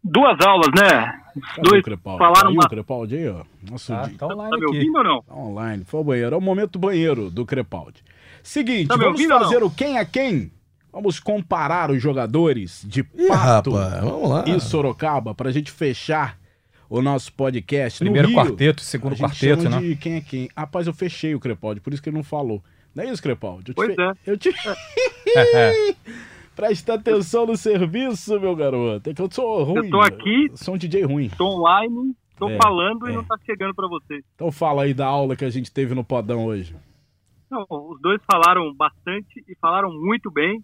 Duas aulas, né? Cadê dois o Crepaldi? falaram Aí uma... o Crepaldi aí, ó. Nosso Tá, tá Tá online aqui. ouvindo ou não? Tá online, foi ao banheiro. É o momento banheiro do Crepaldi. Seguinte, Tá vamos ouvindo fazer o quem é quem? Vamos comparar os jogadores de Ih, Pato rapaz, vamos lá. e Sorocaba pra gente fechar o nosso podcast. No Primeiro Rio, quarteto, a segundo gente quarteto, chama né? de quem é quem. Rapaz, eu fechei o Crepaldi, por isso que ele não falou. Não é isso, Crepaldi? Eu te Pois fe- é. Eu te... É, (laughs) Presta atenção no serviço, meu garoto. É que eu sou ruim. Eu tô aqui. Sou um DJ ruim. Tô online, tô É, falando é. e não tá chegando pra vocês. Então fala aí da aula que a gente teve no Podão hoje. Não, os dois falaram bastante e falaram muito bem.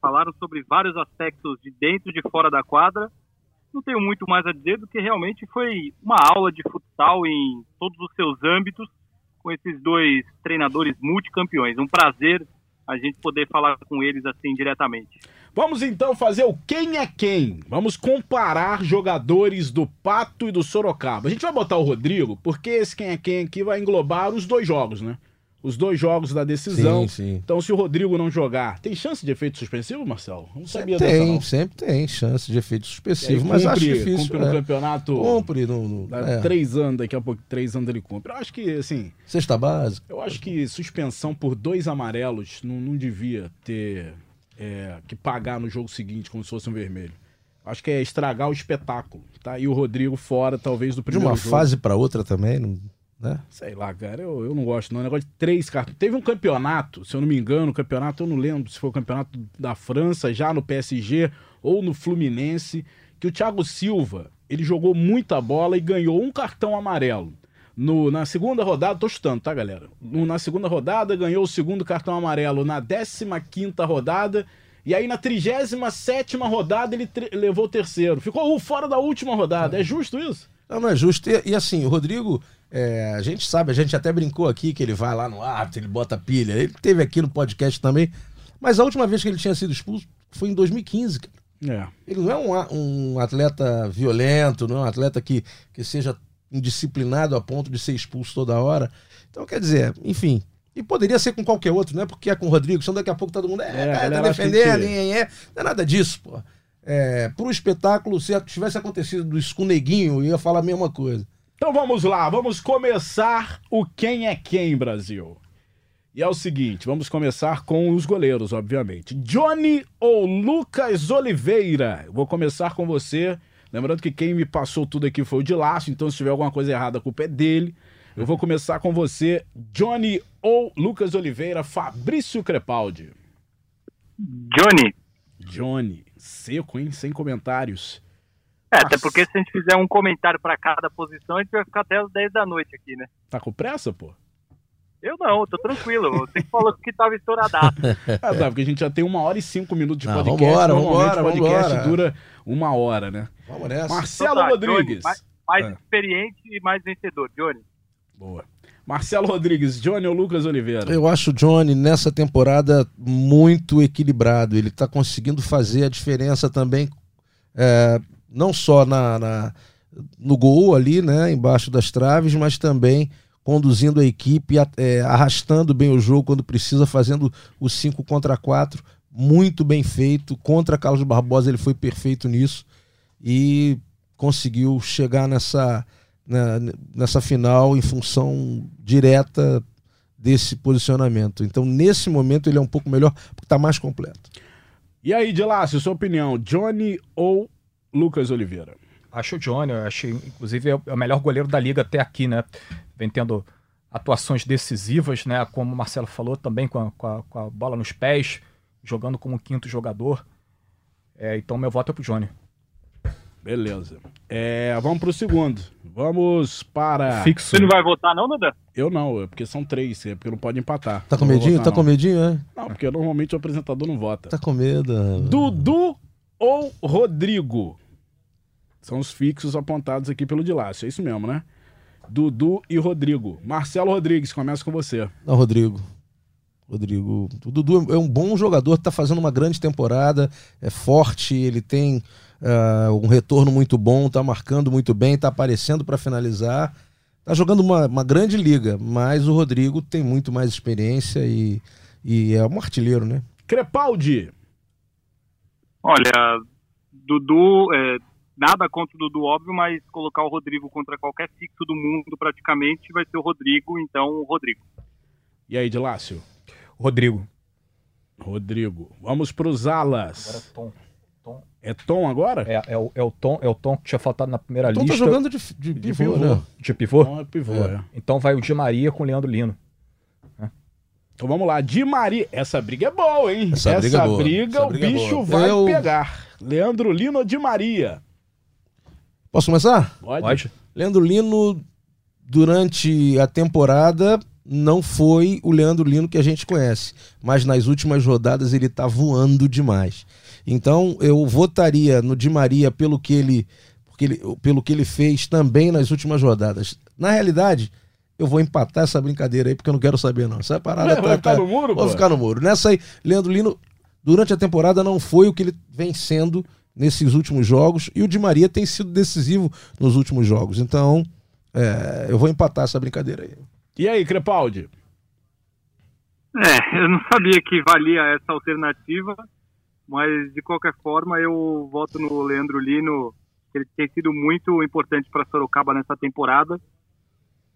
Falaram sobre vários aspectos de dentro e de fora da quadra. Não tenho muito mais a dizer do que realmente foi uma aula de futsal em todos os seus âmbitos com esses dois treinadores multicampeões. Um prazer a gente poder falar com eles assim diretamente. Vamos então fazer o quem é quem. Vamos comparar jogadores do Pato e do Sorocaba. A gente vai botar o Rodrigo, porque esse quem é quem aqui vai englobar os dois jogos, né? Os dois jogos da decisão. Sim, sim. Então, se o Rodrigo não jogar, tem chance de efeito suspensivo, Marcelo? Não sabia dessa, Tem, não. sempre tem chance de efeito suspensivo, mas acho cumpre- difícil. Cumpre no é. campeonato. Cumpre no, no- Dá é. Três anos, daqui a pouco, três anos ele cumpre. Eu acho que, assim, Sexta base. eu acho que suspensão por dois amarelos não, não devia ter é, que pagar no jogo seguinte como se fosse um vermelho. Acho que é estragar o espetáculo, tá? E o Rodrigo fora, talvez, do De primeiro uma jogo. fase para outra também, não- né? Sei lá, cara, eu, eu não gosto não. O negócio de três cartões. Teve um campeonato, se eu não me engano, campeonato, eu não lembro se foi o campeonato da França, já no PSG ou no Fluminense, que o Thiago Silva, ele jogou muita bola e ganhou um cartão amarelo. No, na segunda rodada, tô chutando, tá, galera? No- na segunda rodada, ganhou o segundo cartão amarelo na 15 rodada. E aí, na 37 rodada, ele levou o terceiro. Ficou fora da última rodada. É justo isso? Não, não é justo. E, e assim, o Rodrigo, é, a gente sabe, a gente até brincou aqui que ele vai lá no árbitro, ele bota pilha. Ele teve aqui no podcast também. Mas a última vez que ele tinha sido expulso foi em 2015. cara. É. Ele não é um, um atleta violento, não é um atleta que, que seja indisciplinado a ponto de ser expulso toda hora. Então, quer dizer, enfim. E poderia ser com qualquer outro, não é porque é com o Rodrigo, senão daqui a pouco todo mundo é, É, cara, tá que defendendo, tira. é, não é nada disso, pô. É, pro espetáculo, se tivesse acontecido isso com o Neguinho, eu ia falar a mesma coisa. Então vamos lá, vamos começar o quem é quem, Brasil. E é o seguinte, vamos começar com os goleiros, obviamente. Johnny ou Lucas Oliveira? Eu Vou começar com você. Lembrando que quem me passou tudo aqui foi o de Laço, então se tiver alguma coisa errada, a culpa é dele. Eu vou começar com você, Johnny ou Lucas Oliveira, Fabrício Crepaldi. Johnny, Johnny, seco, hein? Sem comentários. É, até porque se a gente fizer um comentário para cada posição, a gente vai ficar até as 10 da noite aqui, né? Tá com pressa, pô? Eu não, tô tranquilo. Você falou que tava estouradaço. (laughs) Ah, tá, porque a gente já tem uma hora e cinco minutos de Ah, podcast. vambora, Normalmente o podcast vambora. dura uma hora, né? Vamos nessa. Marcelo Então tá, Rodrigues. Johnny, mais mais Ah. experiente e mais vencedor. Johnny. Boa. Marcelo Rodrigues, Johnny ou Lucas Oliveira? Eu acho o Johnny nessa temporada muito equilibrado. Ele está conseguindo fazer a diferença também, é, não só na, na- no gol ali, né, embaixo das traves, mas também conduzindo a equipe, é, arrastando bem o jogo quando precisa, fazendo o 5 contra 4, muito bem feito. Contra Carlos Barbosa ele foi perfeito nisso e conseguiu chegar nessa, na- nessa final em função direta desse posicionamento. Então, nesse momento, ele é um pouco melhor porque está mais completo. E aí, Dilácio, sua opinião, Johnny ou Lucas Oliveira? Acho o Johnny, eu acho, inclusive, é o é o melhor goleiro da liga até aqui, né? Vem tendo atuações decisivas, né? Como o Marcelo falou, também com a, com a- com a bola nos pés, jogando como quinto jogador. É, então, meu voto é pro Johnny. Beleza. É, vamos pro segundo. Vamos para. Fixo. Você não vai votar, não, Duda? Eu não, é porque são três, é porque não pode empatar. Tá com Não medinho? votar, Tá com não. medinho, é? Não, porque normalmente o apresentador não vota. Tá com medo. Dudu ou Rodrigo? São os fixos apontados aqui pelo Dilácio, é isso mesmo, né? Dudu e Rodrigo. Marcelo Rodrigues, começa com você. Não, Rodrigo. Rodrigo. O Dudu é um bom jogador, tá fazendo uma grande temporada, é forte, ele tem ah, um retorno muito bom, tá marcando muito bem, tá aparecendo para finalizar. Tá jogando uma, uma grande liga, mas o Rodrigo tem muito mais experiência e, e é um artilheiro, né? Crepaldi. Olha, Dudu, é, nada contra o Dudu, óbvio, mas colocar o Rodrigo contra qualquer fixo do mundo praticamente vai ser o Rodrigo, então o Rodrigo. E aí, Dilácio? Rodrigo. Rodrigo. Vamos pros alas. Agora Tom. Tom. É Tom agora? É, é, o, é, o Tom, é o Tom que tinha faltado na primeira Então tá lista. jogando de, de, De pivô, pivô. né? De pivô? Tom é pivô, é. Então vai o Di Maria com o Leandro Lino. Então vamos lá. Di Maria. Essa briga é boa, hein? Essa briga é boa. briga, Essa o briga é bicho vai Eu- pegar. Leandro Lino ou Di Maria? Posso começar? Pode? Pode? Leandro Lino, durante a temporada, não foi o Leandro Lino que a gente conhece. Mas nas últimas rodadas ele tá voando demais. Então eu votaria no Di Maria pelo que ele, porque ele, pelo que ele fez também nas últimas rodadas. Na realidade, eu vou empatar essa brincadeira aí, porque eu não quero saber, não. Essa parada Vai tá- ficar tá- no muro, Vou pô? ficar no muro. Nessa aí, Leandro Lino, durante a temporada, não foi o que ele vem sendo nesses últimos jogos. E o Di Maria tem sido decisivo nos últimos jogos. Então, é, eu vou empatar essa brincadeira aí. E aí, Crepaldi? É, eu não sabia que valia essa alternativa, mas de qualquer forma eu voto no Leandro Lino, que ele tem sido muito importante para Sorocaba nessa temporada.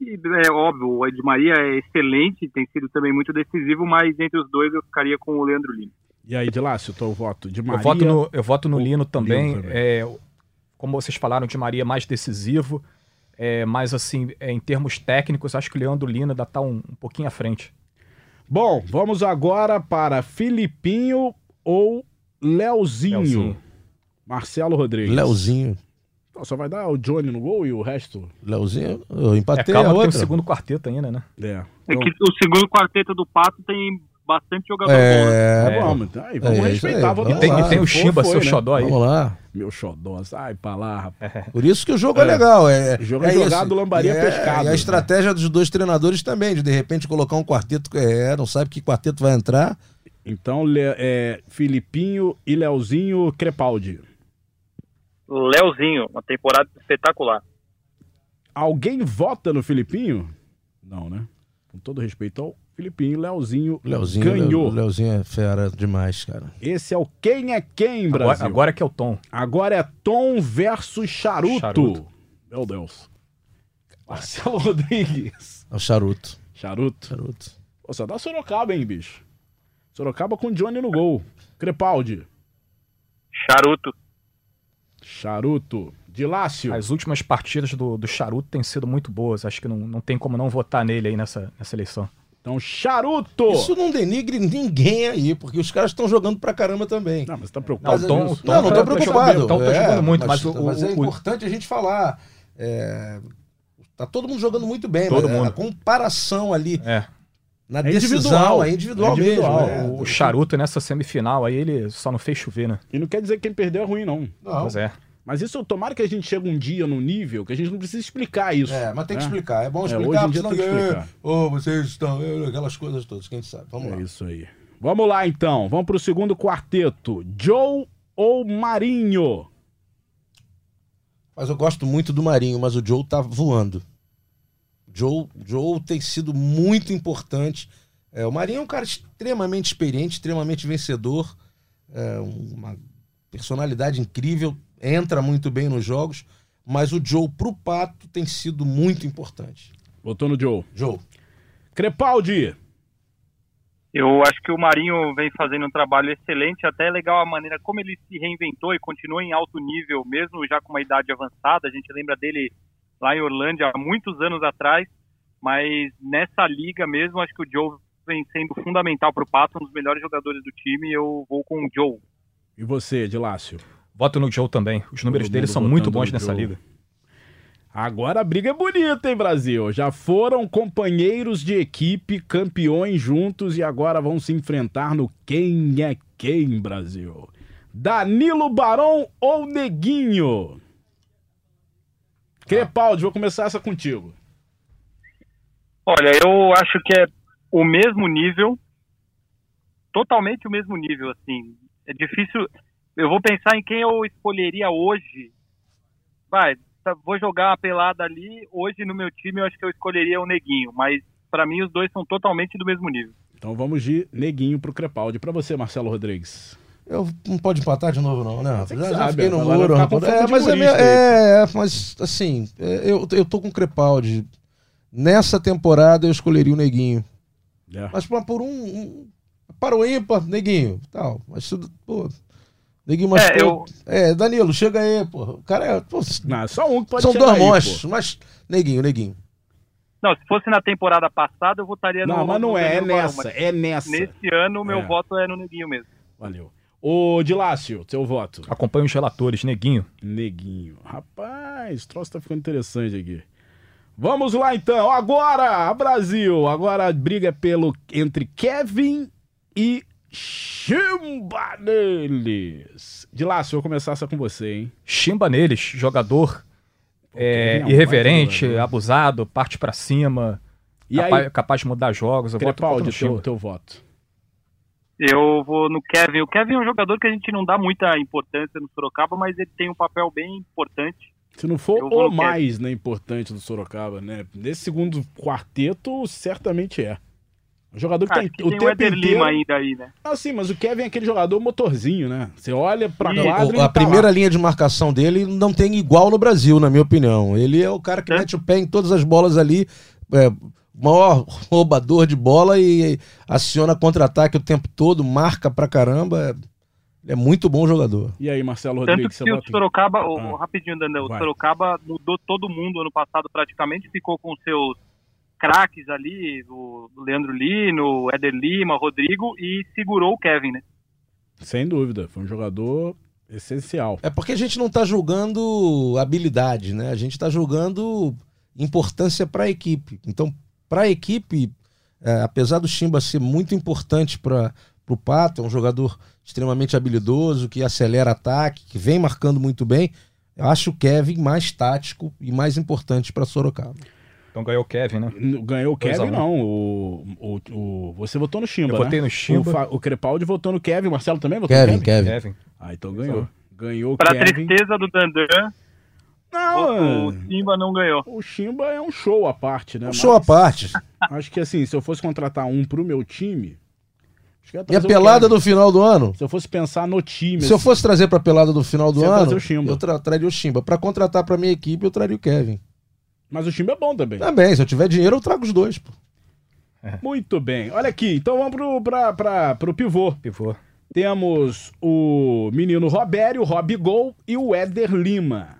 E é óbvio, o Ed Maria é excelente, tem sido também muito decisivo, mas entre os dois eu ficaria com o Leandro Lino. E aí, Dilácio, teu voto? Di Maria. Eu voto no, eu voto no Lino também. também. também. É, como vocês falaram, de Maria mais decisivo. É, mas assim, é, em termos técnicos, acho que o Leandro Lino ainda tá um, um pouquinho à frente. Bom, vamos agora para Filipinho ou Leozinho. Leozinho. Marcelo Rodrigues. Leozinho. Só vai dar o Johnny no gol e o resto. Leozinho, eu É, empatei calma a que tem o outra. segundo quarteto ainda, né? É. É Então, que o segundo quarteto do Pato tem bastante jogador bom. né? É, É. vamos, então, aí, vamos É, respeitar aí, votação. E tem, Vamos e lá. tem o Chimba, foi, seu né? xodó aí. vamos lá. Meu xodó, sai pra lá, rapaz. Por isso que o jogo é, É. legal. É, O jogo é é jogado, isso. lambaria, E é- pescado, E a né? estratégia dos dois treinadores também, de de repente colocar um quarteto. É, não sabe que quarteto vai entrar. Então, Le- é, Filipinho e Leozinho Crepaldi. Leozinho, uma temporada espetacular. Alguém vota no Filipinho? Não, né? Com todo respeito ao Filipinho, Leozinho, Leozinho, ganhou. Leo- Leozinho é fera demais, cara. Esse é o quem é quem, Agora, Brasil. agora que é o Tom. Agora é Tom versus Charuto. Charuto. Meu Deus. Marcelo Rodrigues. É o charuto. Charuto. Charuto. Pô, só dá Sorocaba, hein, bicho? Sorocaba com Johnny no gol. Crepaldi. Charuto. Charuto. Dilácio. As últimas partidas do, do Charuto têm sido muito boas. Acho que não, não tem como não votar nele aí nessa, nessa eleição. Então, Charuto. Isso não denigre ninguém aí, porque os caras estão jogando pra caramba também. Não, mas tá Não, preocupado. o Tom, o? Tom não, não tá- tô tá preocupado. jogando- O Tom tá É, jogando muito, mas, mas, o, mas é o- o- importante a gente falar. é, tá todo mundo jogando muito bem, Todo mas mundo. a comparação ali é, Na É decisão, individual. é individual, É individual. mesmo. é. O Charuto nessa semifinal aí, ele só não fez chover, né? E não quer dizer que quem perdeu é ruim, não. Não. Pois é. Mas isso, tomara que a gente chegue um dia num nível que a gente não precisa explicar isso. É, mas tem que né? explicar. É bom É, explicar, hoje em porque dia senão que é, explicar. Ô, vocês estão. é, Aquelas coisas todas, quem sabe. Vamos lá. É isso aí. Vamos lá, então. Vamos pro segundo quarteto. Joe ou Marinho? Mas eu gosto muito do Marinho, mas o Joe tá voando. Joe, Joe tem sido muito importante. É, o Marinho é um cara extremamente experiente, extremamente vencedor, é, uma personalidade incrível, entra muito bem nos jogos, mas o Joe pro Pato tem sido muito importante. Votou no Joe. Joe. Crepaldi. Eu acho que o Marinho vem fazendo um trabalho excelente, até é legal a maneira como ele se reinventou e continua em alto nível, mesmo já com uma idade avançada. A gente lembra dele lá em Orlândia há muitos anos atrás, mas nessa liga mesmo, acho que o Joe vem sendo fundamental para o Pato, um dos melhores jogadores do time. Eu vou com o Joe. E você, Dilácio? Voto no Joe também. Os números dele são muito bons nessa Joe. liga. Agora a briga é bonita, hein, Brasil? Já foram companheiros de equipe, campeões juntos e agora vão se enfrentar no Quem é Quem, Brasil. Danilo Barão ou Neguinho? Crepaldi, vou começar essa contigo. Olha, eu acho que é o mesmo nível, totalmente o mesmo nível, assim. É difícil. Eu vou pensar em quem eu escolheria hoje. Vai, tá- vou jogar uma pelada ali. Hoje no meu time eu acho que eu escolheria o Neguinho, mas pra mim os dois são totalmente do mesmo nível. Então vamos de Neguinho pro Crepaldi. Pra você, Marcelo Rodrigues. Eu não pode empatar de novo, não, né? Já, já fiquei no muro, É, mas é, é, mas assim, é, eu, eu tô com o Crepaldi. Nessa temporada eu escolheria o Neguinho. É. Mas por, por um, um- Para o ímpar, Neguinho. Tal. Mas, isso, pô. Neguinho, mas. É, eu- É, Danilo, chega aí, pô. O cara é. pô, Não, só um que pode são dois monstros, mas. Neguinho, Neguinho. Não, se fosse na temporada passada eu votaria no Não, mas não é, é Barão, nessa, mas é nessa. Nesse ano o meu É. voto é no Neguinho mesmo. Valeu. Ô, Dilácio, seu voto. Acompanha os relatores, Neguinho. Neguinho. Rapaz, o troço tá ficando interessante aqui. Vamos lá então. Agora, Brasil. Agora a briga é pelo entre Kevin e Chimba neles. Dilácio, eu vou começar essa com você, hein? Chimba neles, jogador é, irreverente, jogador. abusado, parte pra cima, E capaz, aí, capaz de mudar jogos. Eu voto Crepaldi, no teu, teu voto. Eu vou no Kevin. O Kevin é um jogador que a gente não dá muita importância no Sorocaba, mas ele tem um papel bem importante. Se não for Eu o mais né, importante do Sorocaba, né? Nesse segundo quarteto, certamente é. Um jogador que tem, que o tem o tempo Éder inteiro... Lima ainda aí, né? Ah, sim, mas o Kevin é aquele jogador motorzinho, né? Você olha pra Sim. quadra e O- a tá primeira lá. linha de marcação dele não tem igual no Brasil, na minha opinião. Ele é o cara que É. mete o pé em todas as bolas ali, é, maior (laughs) roubador de bola e aciona contra-ataque o tempo todo, marca pra caramba. Ele é muito bom jogador. E aí, Marcelo Tanto Rodrigues, que você o Sorocaba, o- Ah. rapidinho, Daniel, o Vai. Sorocaba mudou todo mundo ano passado praticamente, ficou com seus craques ali, o Leandro Lino, o Éder Lima, Rodrigo, e segurou o Kevin, né? Sem dúvida, foi um jogador essencial. É porque a gente não tá julgando habilidade, né? A gente tá julgando importância para a equipe. Então, para a equipe, é, apesar do Chimba ser muito importante para o Pato, é um jogador extremamente habilidoso, que acelera ataque, que vem marcando muito bem. Eu acho o Kevin mais tático e mais importante para Sorocaba. Então ganhou o Kevin, né? Ganhou o Dois Kevin, não. O, o, o- você votou no Chimba, Eu né? votei no O, Chimba. Fa- o Crepaldi votou no Kevin. O Marcelo também votou Kevin, no Kevin? Kevin. Kevin. Ah, então ganhou. Ganhou o Pra Kevin. tristeza do Dandan, Não, o Simba não ganhou. o Chimba é um show à parte, né? Um show à Mas parte. Acho que assim, se eu fosse contratar um pro meu time... acho que eu ia E a o pelada do final do ano? Se eu fosse pensar no time... Se eu assim, fosse trazer para a pelada do final do ano, o Chimba. eu tra traria o Chimba. Para contratar para minha equipe, eu traria o Kevin. Mas o Chimba é bom também. Também, se eu tiver dinheiro, eu trago os dois. Pô. Muito bem. Olha aqui, então vamos pro, pra, pra, pro pivô. Pivô. Temos o menino Robério, o Rob Gol e o Éder Lima.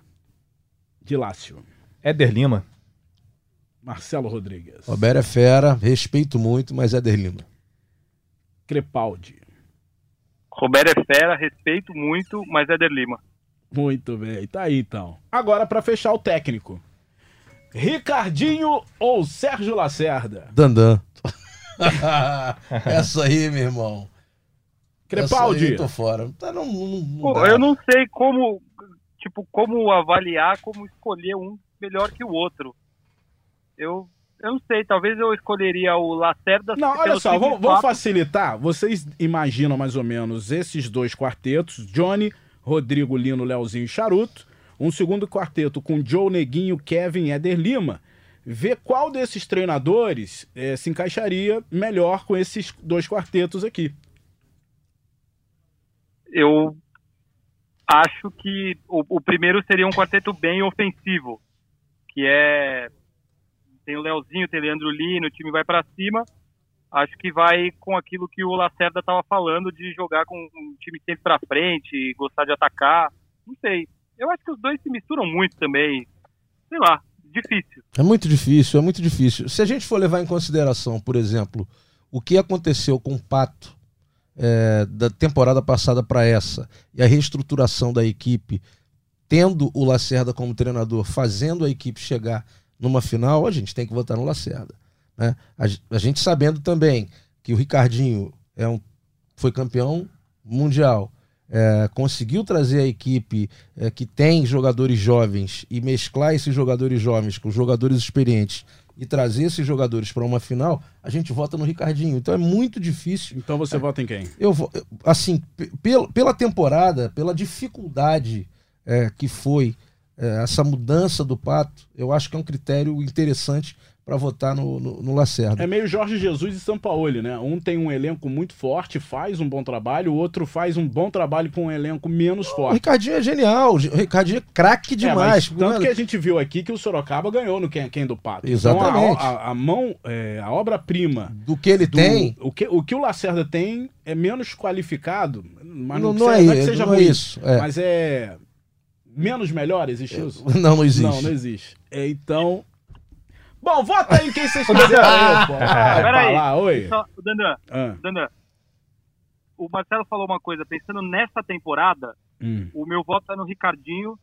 De Lácio. Éder Lima. Marcelo Rodrigues. Roberto é fera, respeito muito, mas é Derlima. Crepaldi. Roberto é fera, respeito muito, mas é Éder Lima. Muito bem, tá aí então. Agora pra fechar o técnico. Ricardinho ou Sérgio Lacerda? Dandan. (laughs) Essa aí, meu irmão. Crepaldi. Eu tô fora. Tá, não, não, não Pô, eu não sei como, tipo, como avaliar, como escolher um melhor que o outro. Eu, eu não sei, talvez eu escolheria o Lacerda. Não, olha só, simples vamos, vamos fato- facilitar. Vocês imaginam mais ou menos esses dois quartetos: Johnny, Rodrigo Lino, Leozinho e Charuto. Um segundo quarteto com Joe Neguinho, Kevin e Éder Lima. Ver qual desses treinadores eh, se encaixaria melhor com esses dois quartetos aqui. eu acho que o, o primeiro seria um quarteto bem ofensivo, que é tem o Leozinho, tem o Leandro Lino, o time vai para cima. Acho que vai com aquilo que o Lacerda estava falando de jogar com um time sempre para frente, gostar de atacar. Não sei. Eu acho que os dois se misturam muito também. Sei lá, difícil. É muito difícil, é muito difícil. Se a gente for levar em consideração, por exemplo, o que aconteceu com o Pato é, da temporada passada para essa e a reestruturação da equipe, tendo o Lacerda como treinador, fazendo a equipe chegar numa final, a gente tem que votar no Lacerda. Né? A, a gente sabendo também que o Ricardinho é um, foi campeão mundial, é, conseguiu trazer a equipe é, que tem jogadores jovens e mesclar esses jogadores jovens com jogadores experientes e trazer esses jogadores para uma final, a gente vota no Ricardinho. Então é muito difícil. Então você vota em quem? Eu vou, assim, pe- pela, pela temporada, pela dificuldade é, que foi é, essa mudança do Pato, eu acho que é um critério interessante para votar no, no, no Lacerda. É meio Jorge Jesus e Sampaoli, né? Um tem um elenco muito forte, faz um bom trabalho, o outro faz um bom trabalho com um elenco menos O forte. Ricardinho é genial, o Ricardinho é craque É, demais. mas tanto que a gente viu aqui que o Sorocaba ganhou no Quem, quem do Pato. Exatamente. Então, a, a- a mão, é, a obra-prima Do que ele do- tem, O que, o que o Lacerda tem é menos qualificado, mas não, não, não, é, não é que seja não é ruim, isso. é. mas é menos melhor, existe isso? (laughs) Não, não existe. Não, não existe. É, então... Bom, vota aí em quem vocês (laughs) quiserem. aí, pô. Vai Peraí. oi. Só, Dandan, Ah, Dandan, o Marcelo falou uma coisa, pensando nessa temporada, hum. o meu voto é no Ricardinho,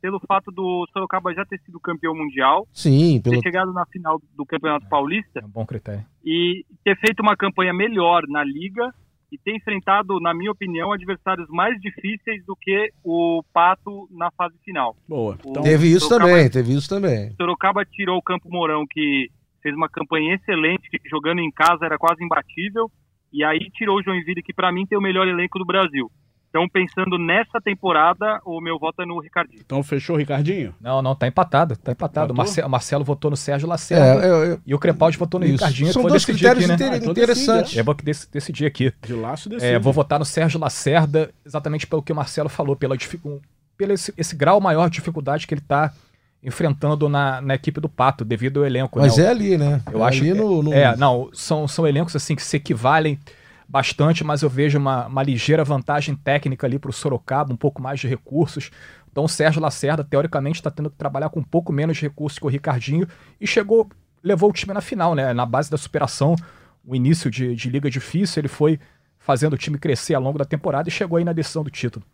pelo fato do Sorocaba já ter sido campeão mundial, Sim, ter pelo, chegado na final do Campeonato Paulista É um bom critério. e ter feito uma campanha melhor na liga e ter enfrentado, na minha opinião, adversários mais difíceis do que o Pato na fase final. Boa. Então, teve isso Sorocaba- também, teve isso também. Sorocaba tirou o Campo Mourão, que fez uma campanha excelente, que jogando em casa era quase imbatível, e aí tirou o Joinville, que para mim tem o melhor elenco do Brasil. Então, pensando nessa temporada, o meu voto é no Ricardinho. então fechou, Ricardinho? Não, não, tá empatado. Tá empatado. O Empatou? Marce- o Marcelo votou no Sérgio É, Lacerda eu- eu- e o Crepaldi votou no isso. Ricardinho. São que dois critérios aqui, né? inter- Ah, então interessantes. Eu vou dec- decidir aqui. De laço decide. É, vou votar no Sérgio Lacerda exatamente pelo que o Marcelo falou, pela pelo esse, esse grau maior de dificuldade que ele está enfrentando na, na equipe do Pato, devido ao elenco. Mas né? é ali, né? Eu é acho ali que no, no- É, não, são, são elencos assim que se equivalem bastante, mas eu vejo uma, uma ligeira vantagem técnica ali para o Sorocaba, um pouco mais de recursos. Então o Sérgio Lacerda, teoricamente, está tendo que trabalhar com um pouco menos de recursos que o Ricardinho e chegou, levou o time na final, né? Na base da superação, o início de, de liga difícil, ele foi fazendo o time crescer ao longo da temporada e chegou aí na decisão do título.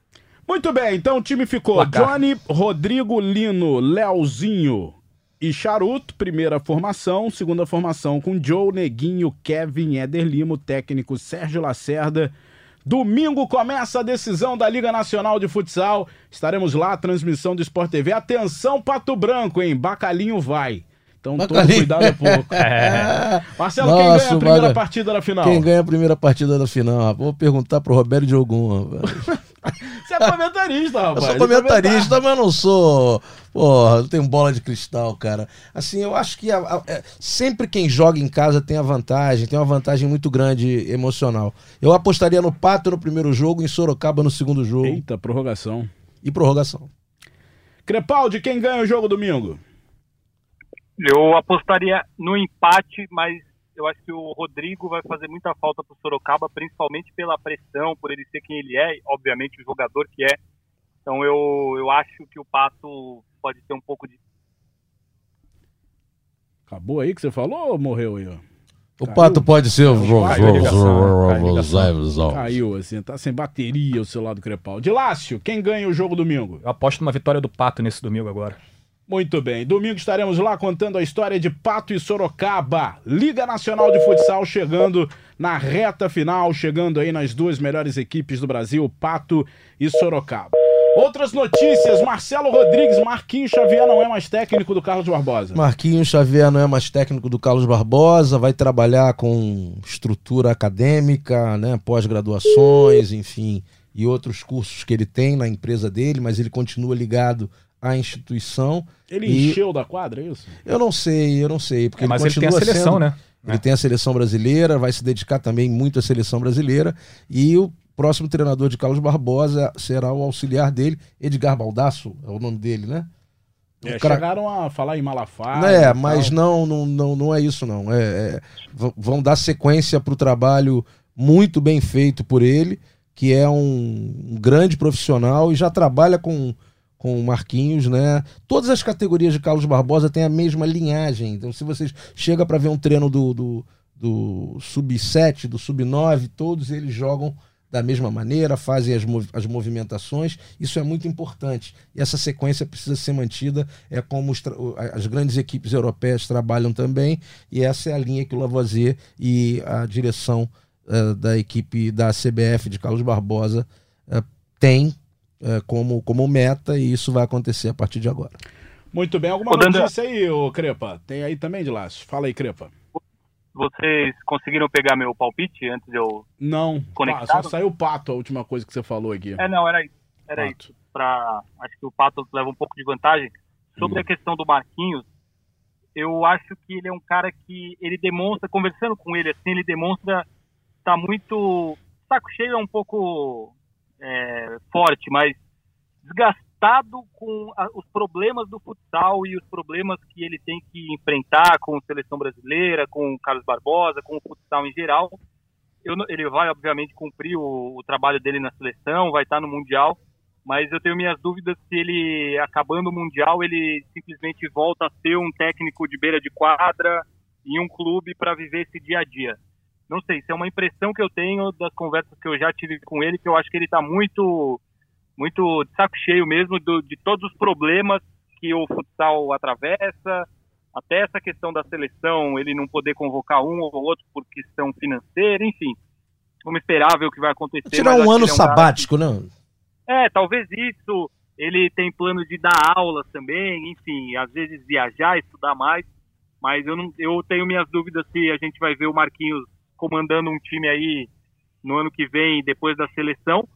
Muito bem, então o time ficou Placar. Johnny, Rodrigo, Lino, Leozinho e Charuto, primeira formação, segunda formação com Joe, Neguinho, Kevin, Éder Lima, o técnico Sérgio Lacerda. Domingo começa a decisão da Liga Nacional de Futsal. Estaremos lá, transmissão do Sport TV. Atenção, Pato Branco, hein? Bacalinho vai. Então, todo Bacalhinho. cuidado (laughs) é pouco. Marcelo, quem Nossa, ganha a primeira partida da final? Quem ganha a primeira partida da final? rapaz? Vou perguntar pro Roberto Diogun. (laughs) Você é comentarista, Eu rapaz. sou comentarista, mas não sou. Porra, não tenho bola de cristal, cara. Assim, eu acho que a- a- é, sempre quem joga em casa tem a vantagem, tem uma vantagem muito grande emocional. Eu apostaria no Pato no primeiro jogo, em Sorocaba no segundo jogo Eita, prorrogação. e prorrogação. Crepaldi, quem ganha o jogo domingo? Eu apostaria no empate, mas eu acho que o Rodrigo vai fazer muita falta para o Sorocaba, principalmente pela pressão, por ele ser quem ele é, obviamente o jogador que é. Então eu, eu acho que o Pato pode ter um pouco de Acabou aí que você falou ou morreu aí, ó? O Pato pode ser o Caiu caiu. Caiu, assim, tá sem bateria o celular do Crepaldi. Lácio, quem ganha o jogo domingo? Eu aposto numa vitória do Pato nesse domingo agora. Muito bem. Domingo estaremos lá contando a história de Pato e Sorocaba. Liga Nacional de Futsal chegando na reta final, chegando aí nas duas melhores equipes do Brasil, Pato e Sorocaba. Outras notícias: Marcelo Rodrigues, Marquinhos Xavier não é mais técnico do Carlos Barbosa. Marquinhos Xavier não é mais técnico do Carlos Barbosa, vai trabalhar com estrutura acadêmica, né, pós-graduações, enfim, e outros cursos que ele tem na empresa dele, mas ele continua ligado à instituição. Ele E- encheu da quadra, é isso? Eu não sei, eu não sei, porque É, mas ele ele tem a seleção, sendo- né? Ele tem a seleção brasileira, vai se dedicar também muito à seleção brasileira e o próximo treinador de Carlos Barbosa será o auxiliar dele, Edgar Baldasso, é o nome dele, né? É, O cara- Chegaram a falar em Malafaia. É, mas não, não, não, não é isso não. É, é, vão dar sequência para o trabalho muito bem feito por ele, que é um, um grande profissional e já trabalha com com o Marquinhos, né? Todas as categorias de Carlos Barbosa têm a mesma linhagem. Então, se vocês chega para ver um treino do, do, do sub-7, do sub-9, todos eles jogam da mesma maneira, fazem as, mov- as movimentações. Isso é muito importante. E essa sequência precisa ser mantida. É como as grandes equipes europeias trabalham também. E essa é a linha que o Lavoisier e a direção eh, da equipe da CBF de Carlos Barbosa eh, tem eh, como, como meta. E isso vai acontecer a partir de agora. Muito bem. Alguma Ô, Dandan. notícia aí, ô Crepa? Tem aí também de laço. Fala aí, Crepa. Vocês conseguiram pegar meu palpite antes de eu. Não. Conectado? Ah, só saiu o pato, a última coisa que você falou aqui. É, não, era isso. Era Pato. isso. Pra... Acho que o Pato leva um pouco de vantagem. Sobre Hum. a questão do Marquinhos, eu acho que ele é um cara que ele demonstra, conversando com ele assim, ele demonstra tá muito. Saco cheio é um pouco é, forte, mas desgastado com a- os problemas do futsal e os problemas que ele tem que enfrentar com a seleção brasileira, com o Carlos Barbosa, com o futsal em geral. Eu ele vai, obviamente, cumprir o, o trabalho dele na seleção, vai estar no Mundial, mas eu tenho minhas dúvidas se ele, acabando o Mundial, ele simplesmente volta a ser um técnico de beira de quadra em um clube para viver esse dia a dia. Não sei, isso é uma impressão que eu tenho das conversas que eu já tive com ele, que eu acho que ele está muito, muito de saco cheio mesmo do- de todos os problemas que o futsal atravessa, até essa questão da seleção, ele não poder convocar um ou outro por questão financeira, enfim. Vamos esperar ver o que vai acontecer. Tirar um ano é cara sabático, né? é, talvez isso. Ele tem plano de dar aulas também, enfim, às vezes viajar, estudar mais. Mas eu, não, eu tenho minhas dúvidas se a gente vai ver o Marquinhos comandando um time aí no ano que vem, depois da seleção.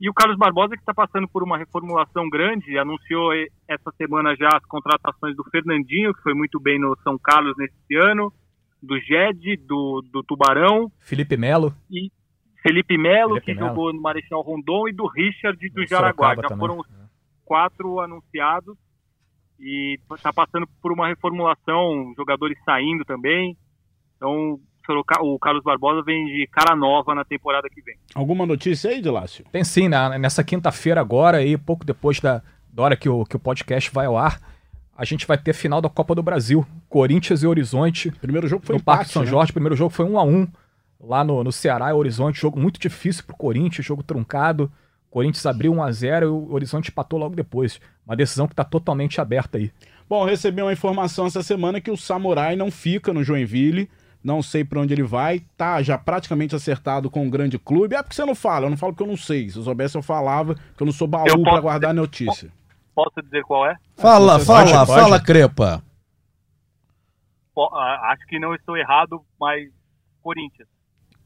E o Carlos Barbosa, que está passando por uma reformulação grande, anunciou essa semana já as contratações do Fernandinho, que foi muito bem no São Carlos nesse ano, do Ged, do, do Tubarão, Felipe Melo. e Felipe Melo, Felipe que Melo. jogou no Marechal Rondon, e do Richard do Do Jaraguá. Já também. foram os quatro anunciados e está passando por uma reformulação, jogadores saindo também. Então, o Carlos Barbosa vem de cara nova na temporada que vem. Alguma notícia aí, de Lácio? Tem sim, né? nessa quinta-feira agora, aí, pouco depois da, da hora que o, que o podcast vai ao ar, a gente vai ter final da Copa do Brasil. Corinthians e Horizonte. Primeiro jogo foi no Parque empate, São né? Jorge, o primeiro jogo foi 1 a 1 lá no, no Ceará e Horizonte, jogo muito difícil pro Corinthians, jogo truncado. Corinthians abriu 1 a 0 e o Horizonte empatou logo depois. Uma decisão que tá totalmente aberta aí. Bom, recebi uma informação essa semana que o Samurai não fica no Joinville. Não sei pra onde ele vai. Tá já praticamente acertado com um grande clube. É porque você não fala, eu não falo porque eu não sei. Se eu soubesse, eu falava, que eu não sou baú posso- guardar notícia. Posso dizer qual é? Fala, Você fala, pode, pode. fala, Crepa. Po- ah, Acho que não estou errado, mas Corinthians.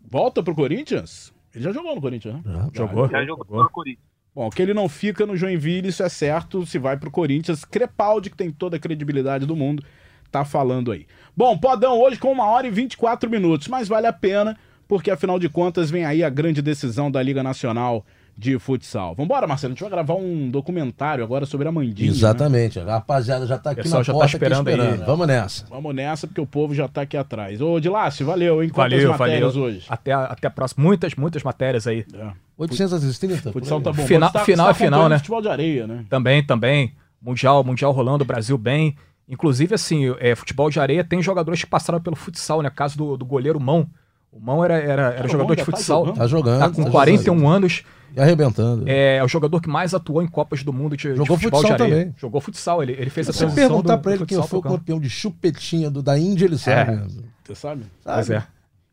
Volta pro Corinthians? Ele já jogou no Corinthians, né? Já. Jogou. Já jogou Jogou. no Corinthians. Bom, que ele não fica no Joinville, isso é certo. Se vai pro Corinthians, Crepaldi, que tem toda a credibilidade do mundo, tá falando aí. Bom, podão hoje com uma hora e 24 minutos, mas vale a pena, porque afinal de contas vem aí a grande decisão da Liga Nacional de Futsal. Vambora, Marcelo, a gente vai gravar um documentário agora sobre a Mandinha. né? Exatamente. A rapaziada já tá aqui Pessoal na já tá porta aqui esperando aí, esperando. né? Vamos nessa. Vamos nessa, porque o povo já tá aqui atrás. Ô, Dilácio, valeu, hein? Quantas Valeu, matérias valeu. hoje? Até, a- até a próxima. Muitas, muitas matérias aí. É. 830. por Futsal aí. tá bom. Final- tá- final você é final, né? Futebol de areia, né? Também, também. Mundial, mundial rolando, Brasil bem. Inclusive, assim, é, futebol de areia tem jogadores que passaram pelo futsal, né? Caso do, do goleiro Mão. O Mão era, era, era o jogador de tá futsal. jogando? Tá jogando. Tá com tá 41 jogando. anos. E arrebentando. É, é o jogador que mais atuou em Copas do Mundo de, de Jogou futebol de futsal areia. também. Jogou futsal. Ele, ele fez a Se você transição perguntar do, pra ele quem foi o campeão de chupetinha do, da Índia, ele sabe. Você sabe? Pois é.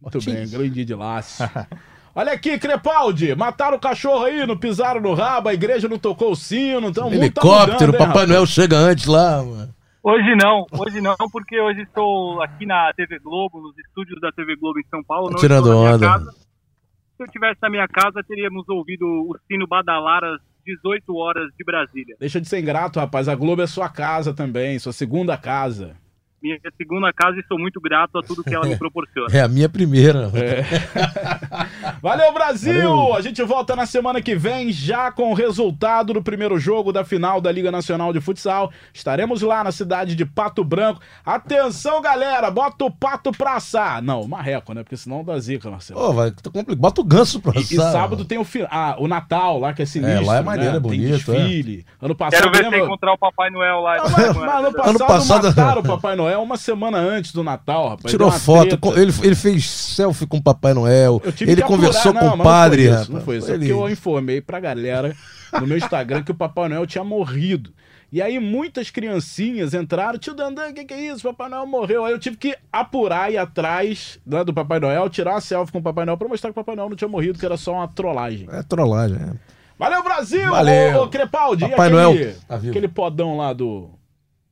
Muito bem, grande de laço. (laughs) Olha aqui, Crepaldi, mataram o cachorro aí, não pisaram no rabo, a igreja não tocou o sino, então tá Helicóptero, mudando, hein, Papai? Noel chega antes lá, mano. Hoje não, hoje não, porque hoje estou aqui na TV Globo, nos estúdios da TV Globo em São Paulo. Não tirando estou na minha onda. casa. Se eu estivesse na minha casa, teríamos ouvido o sino badalar às 18 horas de Brasília. Deixa de ser ingrato, rapaz, a Globo é sua casa também, sua segunda casa. Minha segunda casa e sou muito grato a tudo que ela me (laughs) proporciona. É a minha primeira. (laughs) Valeu, Brasil! A gente volta na semana que vem, já com o resultado do primeiro jogo da final da Liga Nacional de Futsal. Estaremos lá na cidade de Pato Branco. Atenção, galera! Bota o pato pra assar. Não, o marreco, né? Porque senão dá zica, Marcelo. Pô, vai, tá complicado. Bota o ganso pra E, e assar, sábado tem o, fi- ah, o Natal lá, que é sinistro. É, lá é maneiro, né? é Tem bonito, desfile. Ano passado, Quero ver se lembra? encontrar o Papai Noel lá. Ah, mas, mas ano passado, Ano passado- mataram o Papai Noel (laughs) uma semana antes do Natal, rapaz. Tirou foto, treta. ele, ele fez selfie com o Papai Noel, ele conversou apurar. com Não, o padre. Não foi isso, não foi isso. Foi É ele- eu informei pra galera no meu Instagram que o Papai Noel tinha morrido. E aí muitas criancinhas entraram, tio Dandan, o que, que é isso? Papai Noel morreu. Aí eu tive que apurar e ir atrás né, do Papai Noel, tirar uma selfie com o Papai Noel pra mostrar que o Papai Noel não tinha morrido, que era só uma trollagem. É trollagem, é. Valeu, Brasil! Valeu. Ô, Crepaldi, Papai aquele, Noel tá aquele podão lá do,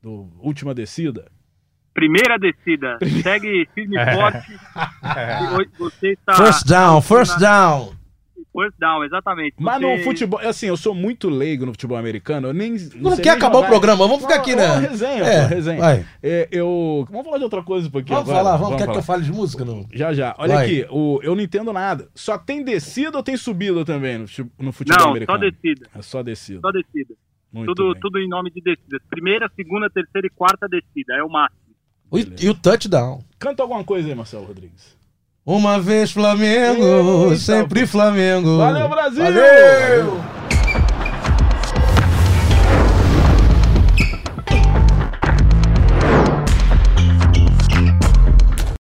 do Última Descida? Primeira descida. Segue firme e forte. (laughs) E hoje Você está... First down, first down. First down, exatamente. Mas Você- no futebol, assim, eu sou muito leigo no futebol americano, eu nem. Não, sei quer acabar jogar. o programa, vamos ficar Não, aqui, é né? uma resenha, É, pô, resenha. vai. É, eu. Vamos falar de outra coisa um pouquinho Vamos agora? falar, vamos. Quer que falar. eu fale de música? Não? Já, já. Olha Vai. aqui, o, eu não entendo nada. Só tem descida ou tem subida também no, no futebol Não, só americano? descida. É só descida. Só descida. Muito Tudo, bem. tudo em nome de descidas. Primeira, segunda, terceira e quarta descida. É o máximo. E, e o touchdown. Canta alguma coisa aí, Marcelo Rodrigues. Uma vez Flamengo, Eita, sempre Flamengo. Valeu, Brasil! Valeu!